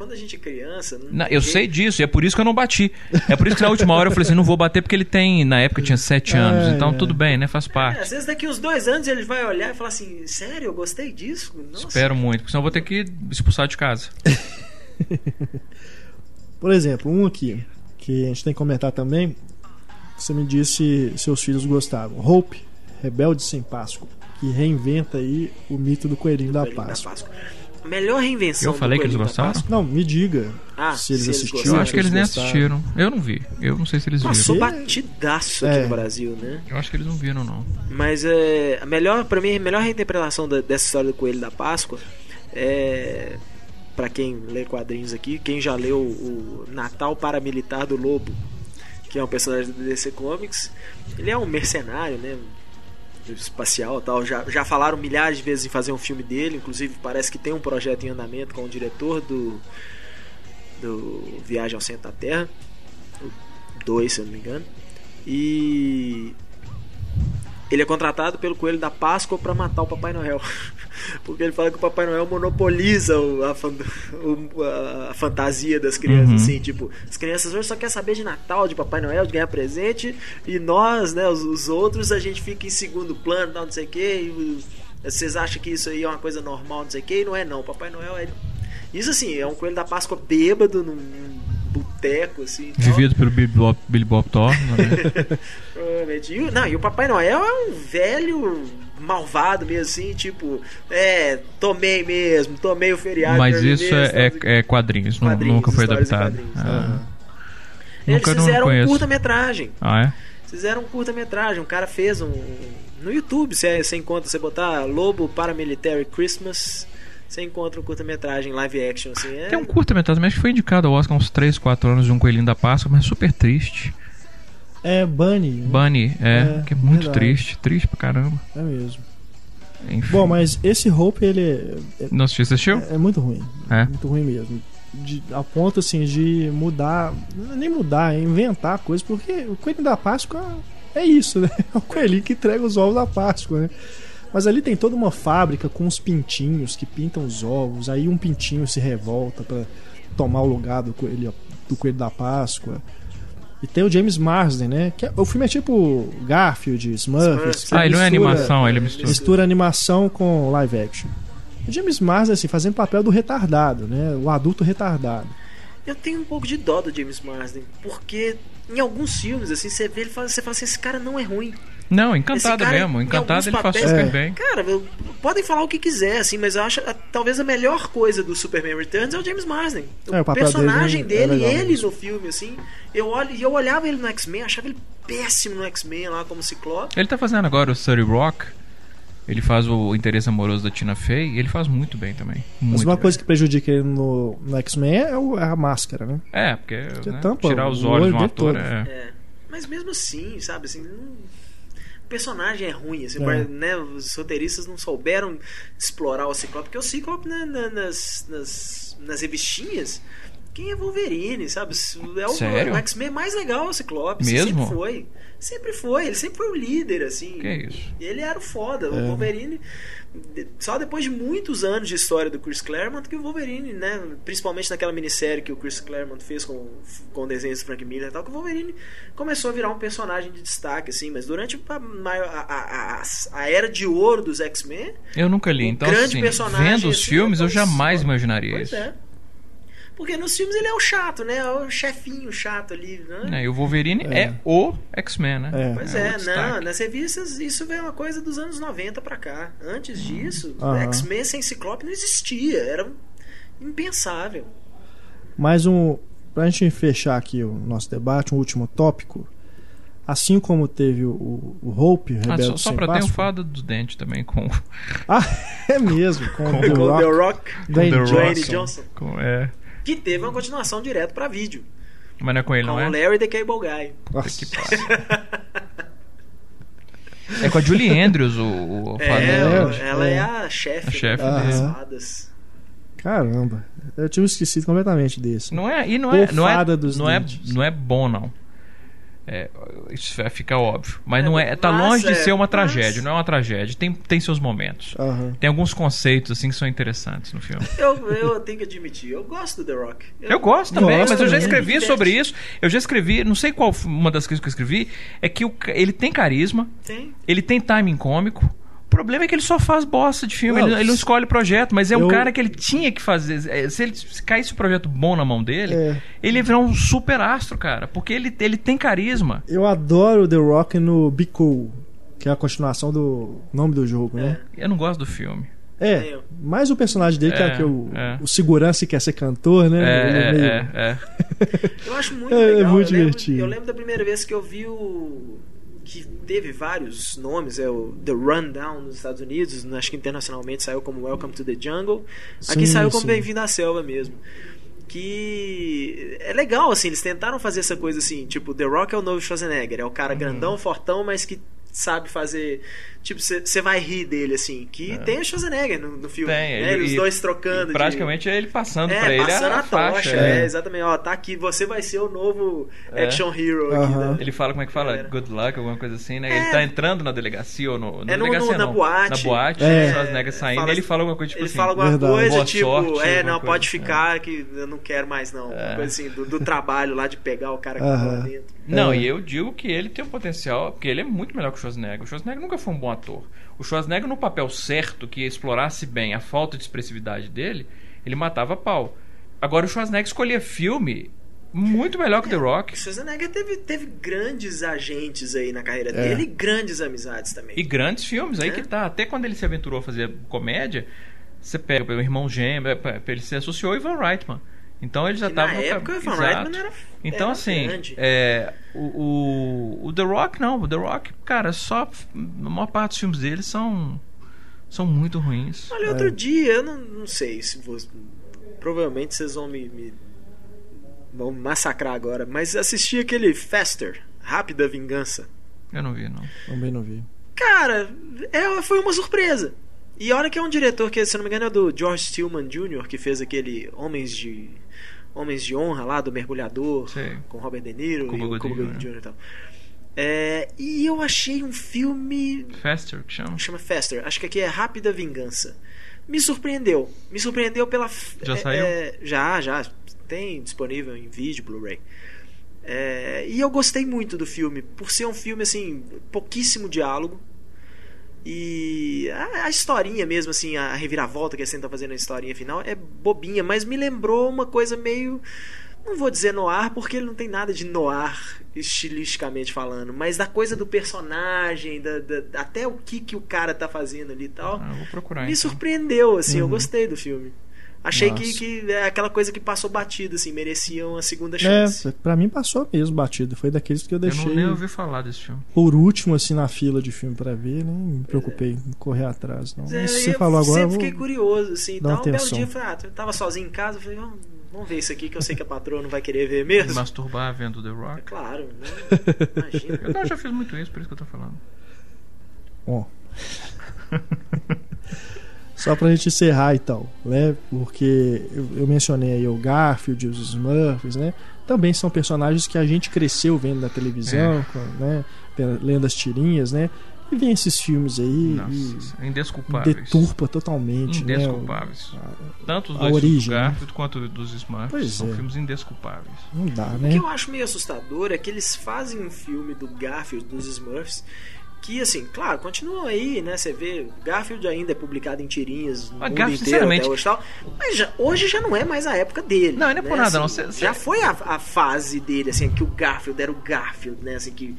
quando a gente é criança. Não não, eu jeito. sei disso, e é por isso que eu não bati. É por isso que na última hora eu falei assim: não vou bater porque ele tem. Na época tinha 7 anos, é, então é. tudo bem, né? Faz parte. É, às vezes daqui uns dois anos ele vai olhar e falar assim: sério, eu gostei disso? Nossa. Espero muito, porque senão eu vou ter que expulsar de casa. por exemplo, um aqui, que a gente tem que comentar também. Você me disse seus filhos gostavam. Hope, Rebelde Sem Páscoa, que reinventa aí o mito do coelhinho, da, Páscoa. da Páscoa melhor reinvenção. Eu falei que eles gostaram? Não, me diga. Ah, se eles, se eles assistiram. Eu acho que eles, nem assistiram. Eu não vi. Eu não sei se eles Passou viram. Passou batidaço aqui é. no Brasil, né? Eu acho que eles não viram, não. Mas é, a melhor, pra mim, a melhor reinterpretação da, dessa história do Coelho da Páscoa é. Pra quem lê quadrinhos aqui, quem já leu o Natal Paramilitar do Lobo, que é um personagem do DC Comics, ele é um mercenário, né? Espacial tal. Já, já falaram milhares de vezes em fazer um filme dele, inclusive parece que tem um projeto em andamento com o diretor do, do Viagem ao Centro da Terra, o 2, se eu não me engano. E ele é contratado pelo Coelho da Páscoa para matar o Papai Noel. Porque ele fala que o Papai Noel monopoliza a, a, a fantasia das crianças, uhum. assim, tipo, as crianças hoje só querem saber de Natal, de Papai Noel, de ganhar presente, e nós, né, os, os outros, a gente fica em segundo plano, não sei o que, vocês acham que isso aí é uma coisa normal, não sei o que, e não é não, Papai Noel é... Isso assim, é um coelho da Páscoa bêbado num boteco, assim. Vivido pelo Billy Bob, Billy Bob Thorne, né? Provavelmente. E, não, e o Papai Noel é um velho malvado mesmo, assim, tipo, é, tomei mesmo, tomei o feriado. Mas isso mesmo, é, é, é, quadrinhos, quadrinhos, nunca foi adaptado. Ah. Eles nunca fizeram um curta-metragem. Ah, é? Fizeram um curta-metragem, um cara fez um. No YouTube, você, você encontra, você botar Lobo Paramilitary Christmas você encontra um curta-metragem live action, assim. É... Tem um curta-metragem, mas foi indicado ao Oscar há uns 3, 4 anos de um coelhinho da Páscoa, mas é super triste. É Bunny. Bunny, é, é que é muito verdade. triste, triste pra caramba. É mesmo. Enfim. Bom, mas esse Hope, ele é, é Não assistiu? É, é muito ruim. É? Muito ruim mesmo. De, a ponto, assim, de mudar, nem mudar, é inventar coisas, porque o coelhinho da Páscoa é isso, né? É o coelhinho que entrega os ovos da Páscoa, né? Mas ali tem toda uma fábrica com os pintinhos que pintam os ovos. Aí um pintinho se revolta para tomar o lugar do coelho, do coelho da Páscoa. E tem o James Marsden, né? Que é, o filme é tipo Garfield, Smurfs. Ah, ele não é animação, ele mistura. Mistura animação com live action. O James Marsden, assim, fazendo papel do retardado, né? O adulto retardado. Eu tenho um pouco de dó do James Marsden, porque em alguns filmes, assim, você vê ele fala, você fala assim, esse cara não é ruim. Não, encantado mesmo. Encantado ele papéis, faz super é. bem. Cara, podem falar o que quiser, assim, mas eu acho talvez a melhor coisa do Superman Returns é o James Marsden. O, é, o personagem dele, é ele no filme, assim. Eu, olho, eu olhava ele no X-Men, achava ele péssimo no X-Men lá como Ciclope. Ele tá fazendo agora o Surrey Rock. Ele faz o interesse amoroso da Tina Fey e ele faz muito bem também. Muito Mas uma bem. coisa que prejudica ele no, no X-Men é, é, a máscara, né? É, porque, porque né, tampa, tirar os olhos de um ator é... é... Mas mesmo assim, sabe, assim, não personagem é ruim, assim, é. né, os roteiristas não souberam explorar o Ciclope, porque o Ciclope né, nas, nas, nas revistinhas, quem é Wolverine, sabe? É o, o X-Men mais legal, o Ciclope. Mesmo? Sempre foi. Sempre foi. Ele sempre foi o líder, assim. Que é isso? Ele era o foda. É. O Wolverine só depois de muitos anos de história do Chris Claremont que o Wolverine, né, principalmente naquela minissérie que o Chris Claremont fez com, com desenhos do Frank Miller e tal, que o Wolverine começou a virar um personagem de destaque, assim, mas durante a, a, a, a era de ouro dos X-Men... Eu nunca li, então assim, vendo os assim, filmes eu jamais imaginaria pois isso. É. Porque nos filmes ele é o chato, né? É o chefinho chato ali, né? É, e o Wolverine é, é o X-Men, né? É. Pois é, é não, nas revistas isso veio uma coisa dos anos 90 pra cá. Antes hum. disso, uhum. X-Men sem Ciclope não existia, era impensável. Mais um, pra gente fechar aqui o nosso debate, um último tópico. Assim como teve o, o Hope, Rebelde ah, só, só pra ter um fada dos dentes também com. Ah, é mesmo, com, com, com The Rock, com The Rock, Dwayne Johnson. Com, é que teve uma continuação direto para vídeo. Mas não é com ele, com não é? Com Larry the Cable Guy. Nossa. Que É com a Julie Andrews, o, o é, ela, ela é, a chefe, a chefe das fadas. Caramba, eu tinha esquecido completamente desse. Não é, e não é, não é, não é, não é bom não. É, isso vai ficar óbvio. Mas é, não é. Tá longe de ser uma mas... tragédia, não é uma tragédia. Tem, tem seus momentos. Uhum. Tem alguns conceitos assim que são interessantes no filme. Eu, eu tenho que admitir, eu gosto do The Rock. Eu, eu gosto também, gosto, mas eu já escrevi sobre isso. Eu já escrevi, não sei qual uma das coisas que eu escrevi, é que o, ele tem carisma, tem. ele tem timing cômico problema é que ele só faz bosta de filme, não, ele, ele, não escolhe projeto, mas é eu... um cara que ele tinha que fazer. É, se ele se caísse um projeto bom na mão dele, é. ele ia virar um super astro, cara, porque ele, ele tem carisma. Eu adoro The Rock no Be Cool, que é a continuação do nome do jogo, né? Eu não gosto do filme. É, mais o personagem dele, que é, é, o, é. o segurança que quer ser cantor, né? É, é, meio... é, é, Eu acho muito legal. É muito eu divertido. Lembro, eu lembro da primeira vez que eu vi o que teve vários nomes, é o The Rundown nos Estados Unidos, acho que internacionalmente saiu como Welcome to the Jungle. Aqui sim, saiu como Bem-vindo à Selva mesmo. Que é legal, assim, eles tentaram fazer essa coisa assim, tipo, The Rock é o novo Schwarzenegger, é o cara uhum. grandão, fortão, mas que sabe fazer Tipo, você vai rir dele, assim. Que é. tem o Schwarzenegger no, no filme. Tem, né? ele, Os dois trocando. praticamente de... é ele passando é, pra ele passando a, a faixa. Tocha, é. é. exatamente. Ó, tá aqui, você vai ser o novo é. action hero aqui. Né? Ele fala, como é que fala? Good luck, alguma coisa assim, né? Ele é. tá entrando na delegacia ou no... Na é no, delegacia, no, na não. boate. Na boate, é. o Schwarzenegger saindo fala, ele fala alguma coisa, tipo ele assim... Ele fala alguma verdade. coisa, tipo... Sorte, é, não, pode ficar que eu não quero mais, não. Uma coisa assim, do, do trabalho lá de pegar o cara que tá lá dentro. Não, e eu digo que ele tem um potencial, porque ele é muito melhor que o Schwarzenegger. O Schwarzenegger nunca foi um bom ator. O Schwarzenegger, no papel certo, que explorasse bem a falta de expressividade dele, ele matava pau. Agora, o Schwarzenegger escolhia filme muito melhor que The Rock. O Schwarzenegger teve, teve grandes agentes aí na carreira é. dele e grandes amizades também. E grandes filmes, aí é. que tá. Até quando ele se aventurou a fazer comédia, você pega pelo irmão gêmeo, ele se associou ao Ivan Reitman. Então ele já estava. Na época, o Ivan Reitman era. Então, era assim, é, o, o, o, The Rock não. O The Rock, cara, só. A maior parte dos filmes dele são. São muito ruins. Olha, outro é. dia, eu não, não sei se vou. Provavelmente vocês vão me, me. vão me massacrar agora, mas assisti aquele Faster Rápida Vingança. Eu não vi, não. Também não vi. Cara, é, foi uma surpresa. E olha que é um diretor que, se não me engano, é do George Stillman Jr., que fez aquele Homens de Homens de Honra lá, do Mergulhador, Sim. com Robert De Niro Cuba e o Cuba Gooding Jr. e tal. É, e eu achei um filme. Faster, que chama? Chama Faster. Acho que aqui é Rápida Vingança. Me surpreendeu. Me surpreendeu pela. Já é, saiu? É, já, já. Tem disponível em vídeo, Blu-ray. É, e eu gostei muito do filme, por ser um filme assim, pouquíssimo diálogo. E a, a, historinha mesmo, assim, a reviravolta que a Senna tá fazendo na historinha final é bobinha, mas me lembrou uma coisa meio. Não vou dizer noir, porque ele não tem nada de noir estilisticamente falando, mas da coisa do personagem, da, da até o que, que o cara tá fazendo ali e tal. Ah, vou procurar, me então. surpreendeu, assim, uhum. eu gostei do filme. Achei que, que é aquela coisa que passou batido, assim, merecia uma segunda chance. É, pra mim passou mesmo batido. Foi daqueles que eu deixei. Eu não nem ouvi falar desse filme. Por último, assim, na fila de filme pra ver, nem me preocupei em correr atrás. Não. É, você falou agora. Sempre fiquei curioso, assim. Então, um belo dia, eu falei, ah, eu tava sozinho em casa, eu falei, vamos, vamos ver isso aqui que eu sei que a patroa não vai querer ver mesmo. Masturbar vendo The Rock? É claro, né? Imagina. Eu já fiz muito isso, por isso que eu tô falando. Ó. Só pra gente encerrar e tal, né? Porque eu, eu mencionei aí o Garfield, os Smurfs, né? Também são personagens que a gente cresceu vendo na televisão, é. com, né? Lendo as tirinhas, né? E vem esses filmes aí Nossa, e indesculpáveis. deturpa totalmente, indesculpáveis. né? O, Tanto os dois origem, do Garfield né? quanto dos Smurfs pois são é. filmes indesculpáveis. Não dá, né? O que eu acho meio assustador é que eles fazem um filme do Garfield, dos Smurfs, que assim, claro, continuam aí, né? Você vê, Garfield ainda é publicado em tirinhas no Mas mundo Garfield, inteiro até sinceramente- hoje, e tal, mas já- hoje já não é mais a época dele. Não, não é né? por nada, não. Assim, Cê- cê- Já foi a, a fase dele, assim, que o Garfield era o Garfield, né? Assim, que,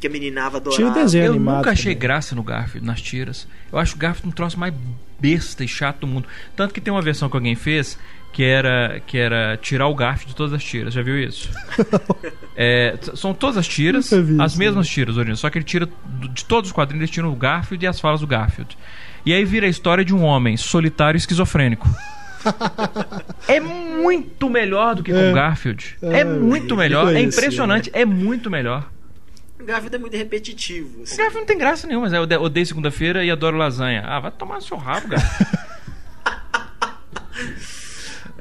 que a meninava adorava. Tinha o desenho Eu animado nunca achei também. graça no Garfield, nas tiras. Eu acho o Garfield um troço mais besta e chato do mundo. Tanto que tem uma versão que alguém fez que era, que era tirar o Garfield de todas as tiras. Já viu isso? É, são todas as tiras, as mesmas tiras, originais. Só que ele tira de todos os quadrinhos, ele tira o Garfield e as falas do Garfield. E aí vira a história de um homem solitário e esquizofrênico. É muito melhor do que com É. o Garfield. É, É muito melhor. É impressionante. É muito melhor. O Garfield é muito repetitivo. Assim. O Garfield não tem graça nenhuma, mas eu odeio segunda-feira e adoro lasanha. Ah, vai tomar seu rabo, Garfield.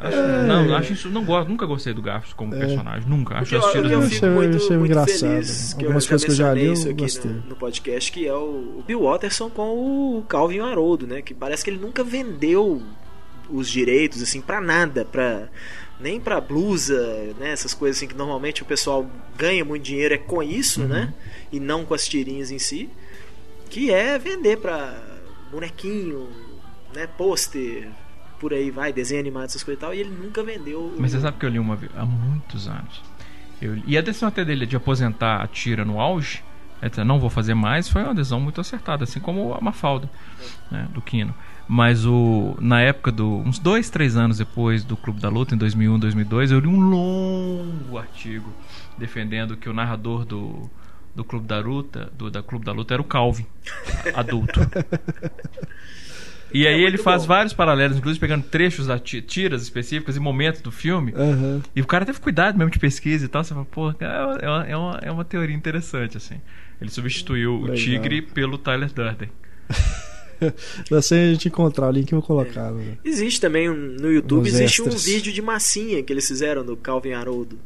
Acho, é. Não, acho isso, não gosto, nunca gostei do Garfield como é. personagem, nunca. Acho eu, eu, eu fico muito, eu muito engraçado. feliz que Algumas eu coisas que eu já li, eu gostei. No, no, podcast, que é o Bill Watterson com o Calvin Haroldo, né? Que parece que ele nunca vendeu os direitos, assim, para nada, para nem para blusa, né? Essas coisas assim que normalmente o pessoal ganha muito dinheiro é com isso, uhum. né? E não com as tirinhas em si, que é vender para bonequinho, né? Pôster, por aí vai, desenho animado, essas coisas e tal, e ele nunca vendeu. Mas você sabe que eu li uma vez, há muitos anos. Eu, e a decisão até dele de aposentar a tira no auge, é, não vou fazer mais, foi uma decisão muito acertada, assim como a Mafalda, né, do Kino. Mas o, na época do. uns dois, três anos depois do Clube da Luta, em 2001, 2002, eu li um longo artigo defendendo que o narrador do, do Clube da Luta, do da Clube da Luta, era o Calvin, adulto. E é aí ele faz bom. vários paralelos, inclusive pegando trechos da tiras específicas e momentos do filme. Uhum. E o cara teve cuidado mesmo de pesquisa e tal. Você fala, pô, é uma, é uma, é uma teoria interessante, assim. Ele substituiu Legal. o Tigre pelo Tyler Durden. Assim a gente encontrar o link eu vou colocar. Né? Existe também um, no YouTube, Nos existe extras. um vídeo de massinha que eles fizeram do Calvin Haroldo.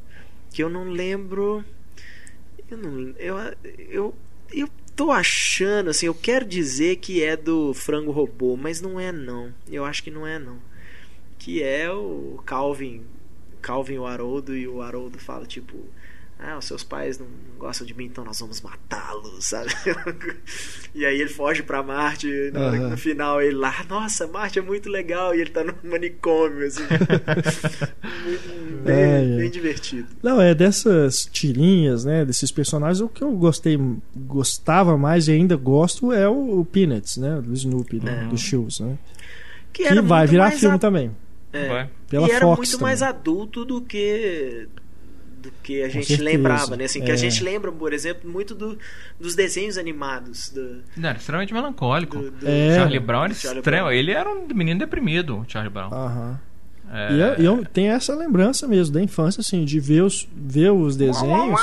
Que eu não lembro. Eu não. Eu, eu, eu tô achando, assim, eu quero dizer que é do frango robô, mas não é não. Eu acho que não é não. Que é o Calvin, Calvin o Haroldo e o Haroldo fala tipo, ah, os seus pais não gostam de mim, então nós vamos matá-los, sabe? e aí ele foge para Marte, uhum. no final ele lá, nossa, Marte é muito legal, e ele tá no manicômio, assim. bem, é, é. bem, divertido. Não, é dessas tirinhas, né, desses personagens, o que eu gostei, gostava mais e ainda gosto é o, Peanuts, né, do Snoopy, né, é. do Shoes, né? Que, que vai virar filme a... também. É. Vai. Pela e era Fox muito também. mais adulto do que do que a gente lembrava, né? Assim, é. que a é. gente lembra, por exemplo, muito do, dos desenhos animados. Do, Não, era extremamente melancólico. Do, do é. Charlie Brown era Charlie extremo. Brown. Ele era um menino deprimido, Charlie Brown. Aham. É... E eu, eu, tenho essa lembrança mesmo da infância, assim, de ver os, ver os desenhos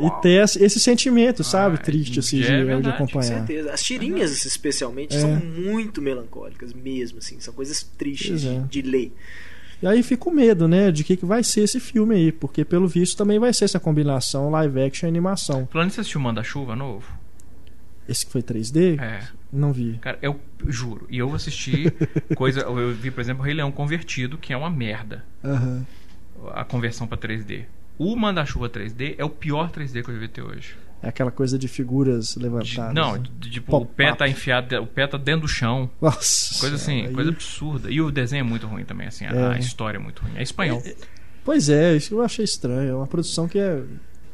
e ter esse, esse sentimento, sabe? Ah, Triste, assim, de, é de, acompanhar. Com certeza. As tirinhas, especialmente, é. são muito melancólicas mesmo, assim. São coisas tristes de, de ler. E aí fica o medo, né, de que, que vai ser esse filme aí, porque pelo visto também vai ser essa combinação live action e animação. Falando você assistiu Manda-Chuva novo? Esse que foi 3D? É. Não vi. Cara, eu juro. E eu assisti coisa. Eu vi, por exemplo, o Rei Leão convertido, que é uma merda. Uhum. A conversão para 3D. O Manda-Chuva 3D é o pior 3D que eu vi até hoje. É aquela coisa de figuras levantadas. Não, né? tipo, o pé tá enfiado, o pé tá dentro do chão. Nossa. Coisa assim, aí... coisa absurda. E o desenho é muito ruim também, assim, é. a, história é muito ruim. É espanhol. É, pois é, isso eu achei estranho. É uma produção que é,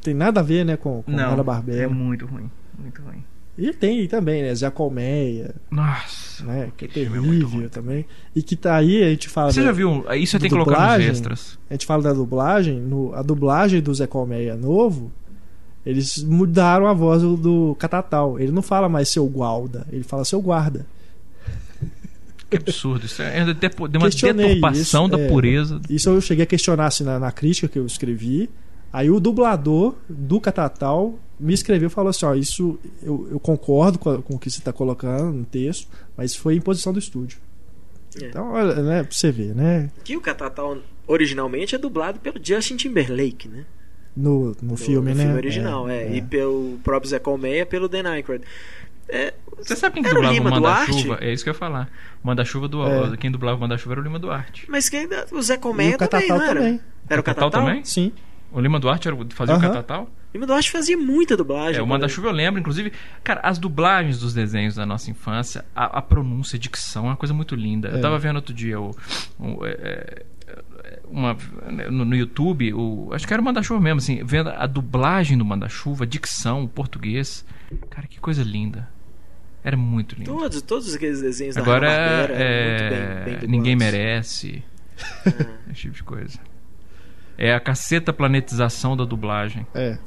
tem nada a ver, né, com, com Não, Barbera. É muito ruim, muito ruim. E tem também, né? Zé Colmeia. Nossa. Né, que é terrível é também. E que tá aí, a gente fala. Você da, já viu? Isso tem que colocar nos extras. A gente fala da dublagem. No, a dublagem do Zé Colmeia novo eles mudaram a voz do, do Catatal. Ele não fala mais seu guarda, ele fala seu guarda. Que absurdo. Isso é de uma deturpação isso, da é, pureza. Isso eu cheguei a questionar assim, na, na, crítica que eu escrevi. Aí o dublador do Catatal me escreveu e falou assim: ó, isso eu, eu concordo com, a, com o que você está colocando no texto, mas foi imposição do estúdio. É. Então, olha, né, pra você ver, né? Que o Catatal originalmente é dublado pelo Justin Timberlake, né? No, no, filme, no né? filme original, é, é, E pelo próprio Zé Colmeia, pelo Dan Aykroyd. É, Você sabe quem dublava o Manda-Chuva? É isso que eu ia falar. Manda-Chuva do é. Quem dublava o Manda-Chuva era o Lima Duarte. Mas quem, o Zé Colmeia o também, não era? Também. Era o Catatal, também? Sim. O Lima Duarte era, fazia uh -huh. o Catatal? O Lima Duarte fazia muita dublagem. É, o Manda-Chuva eu lembro, inclusive. Cara, as dublagens dos desenhos da nossa infância, a, a pronúncia, a dicção, é uma coisa muito linda. É. Eu tava vendo outro dia o, o é, é uma, no, no, YouTube, o, acho que era o Manda-Chuva mesmo, assim, vendo a dublagem do Manda-Chuva, dicção, português. Cara, que coisa linda. Era muito lindo. Todos, todos aqueles desenhos Agora, da é, bem, bem Ninguém merece. É. Esse tipo de coisa. É a caceta planetização da dublagem. É.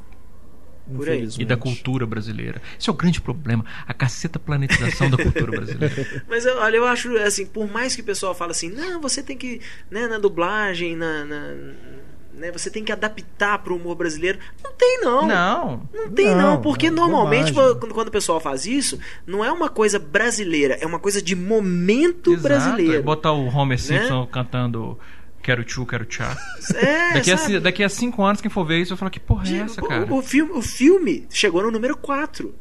Por aí. E da cultura brasileira. Esse é o grande problema, a caceta planetização da cultura brasileira. Mas olha, eu acho assim, por mais que o pessoal fale assim, não, você tem que, né, na dublagem, na, na né? Você tem que adaptar para o humor brasileiro. Não tem, não. Não. Não tem, não. não porque não, normalmente, quando, quando o pessoal faz isso, não é uma coisa brasileira, é uma coisa de momento Exato. brasileiro. Botar o Homer né? Simpson né? cantando quero tchu, quero tchá. É, daqui, a, daqui a cinco anos, quem for ver isso, vai falar: que porra é essa, cara? O, o, filme, o filme chegou no número 4.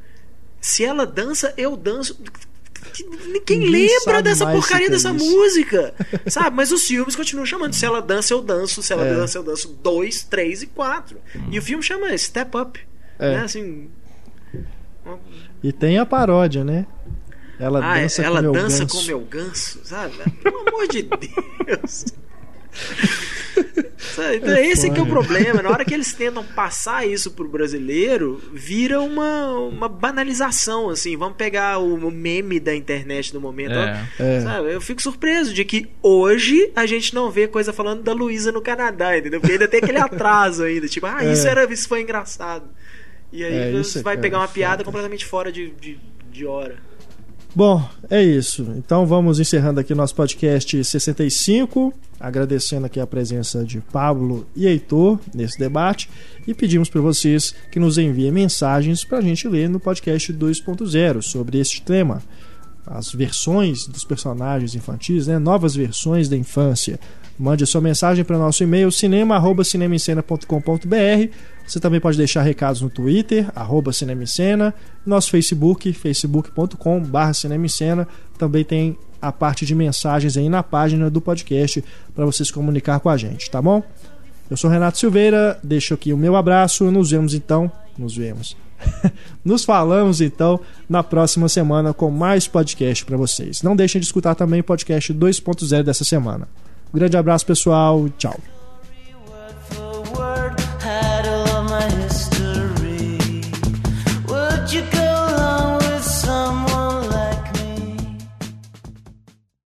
Se ela dança, eu danço. Ninguém, Ninguém lembra dessa porcaria dessa isso. música. Sabe? Mas os filmes continuam chamando. Se ela dança, eu danço. Se ela é. dança, eu danço. Dois, três e quatro. Hum. E o filme chama Step Up. É. Né? Assim, e tem a paródia, né? Ela ah, dança, ela com, dança meu com meu ganso, sabe? Pelo amor de Deus. Então, é esse que é o problema. Na hora que eles tentam passar isso pro brasileiro, vira uma, uma banalização, assim. Vamos pegar o, meme da internet no momento. É. É. Sabe? Eu fico surpreso de que hoje a gente não vê coisa falando da Luísa no Canadá, entendeu? Porque ainda tem aquele atraso ainda. Tipo, ah, isso, é. era, isso foi engraçado. E aí é, você vai pegar uma piada completamente fora de, de, de hora. Bom, é isso. Então vamos encerrando aqui nosso podcast 65, agradecendo aqui a presença de Pablo e Heitor nesse debate e pedimos para vocês que nos enviem mensagens para a gente ler no podcast 2.0 sobre este tema. As versões dos personagens infantis, né? novas versões da infância. Mande a sua mensagem para o nosso e-mail cinema.cinemascena.com.br. Você também pode deixar recados no Twitter, arroba Cinemicena, nosso Facebook, facebook.com.br Cinemicena. Também tem a parte de mensagens aí na página do podcast para você se comunicar com a gente, tá bom? Eu sou Renato Silveira, deixo aqui o meu abraço. Nos vemos então. Nos vemos. Nos falamos então na próxima semana com mais podcast para vocês. Não deixem de escutar também o podcast 2.0 dessa semana. Um grande abraço, pessoal. Tchau.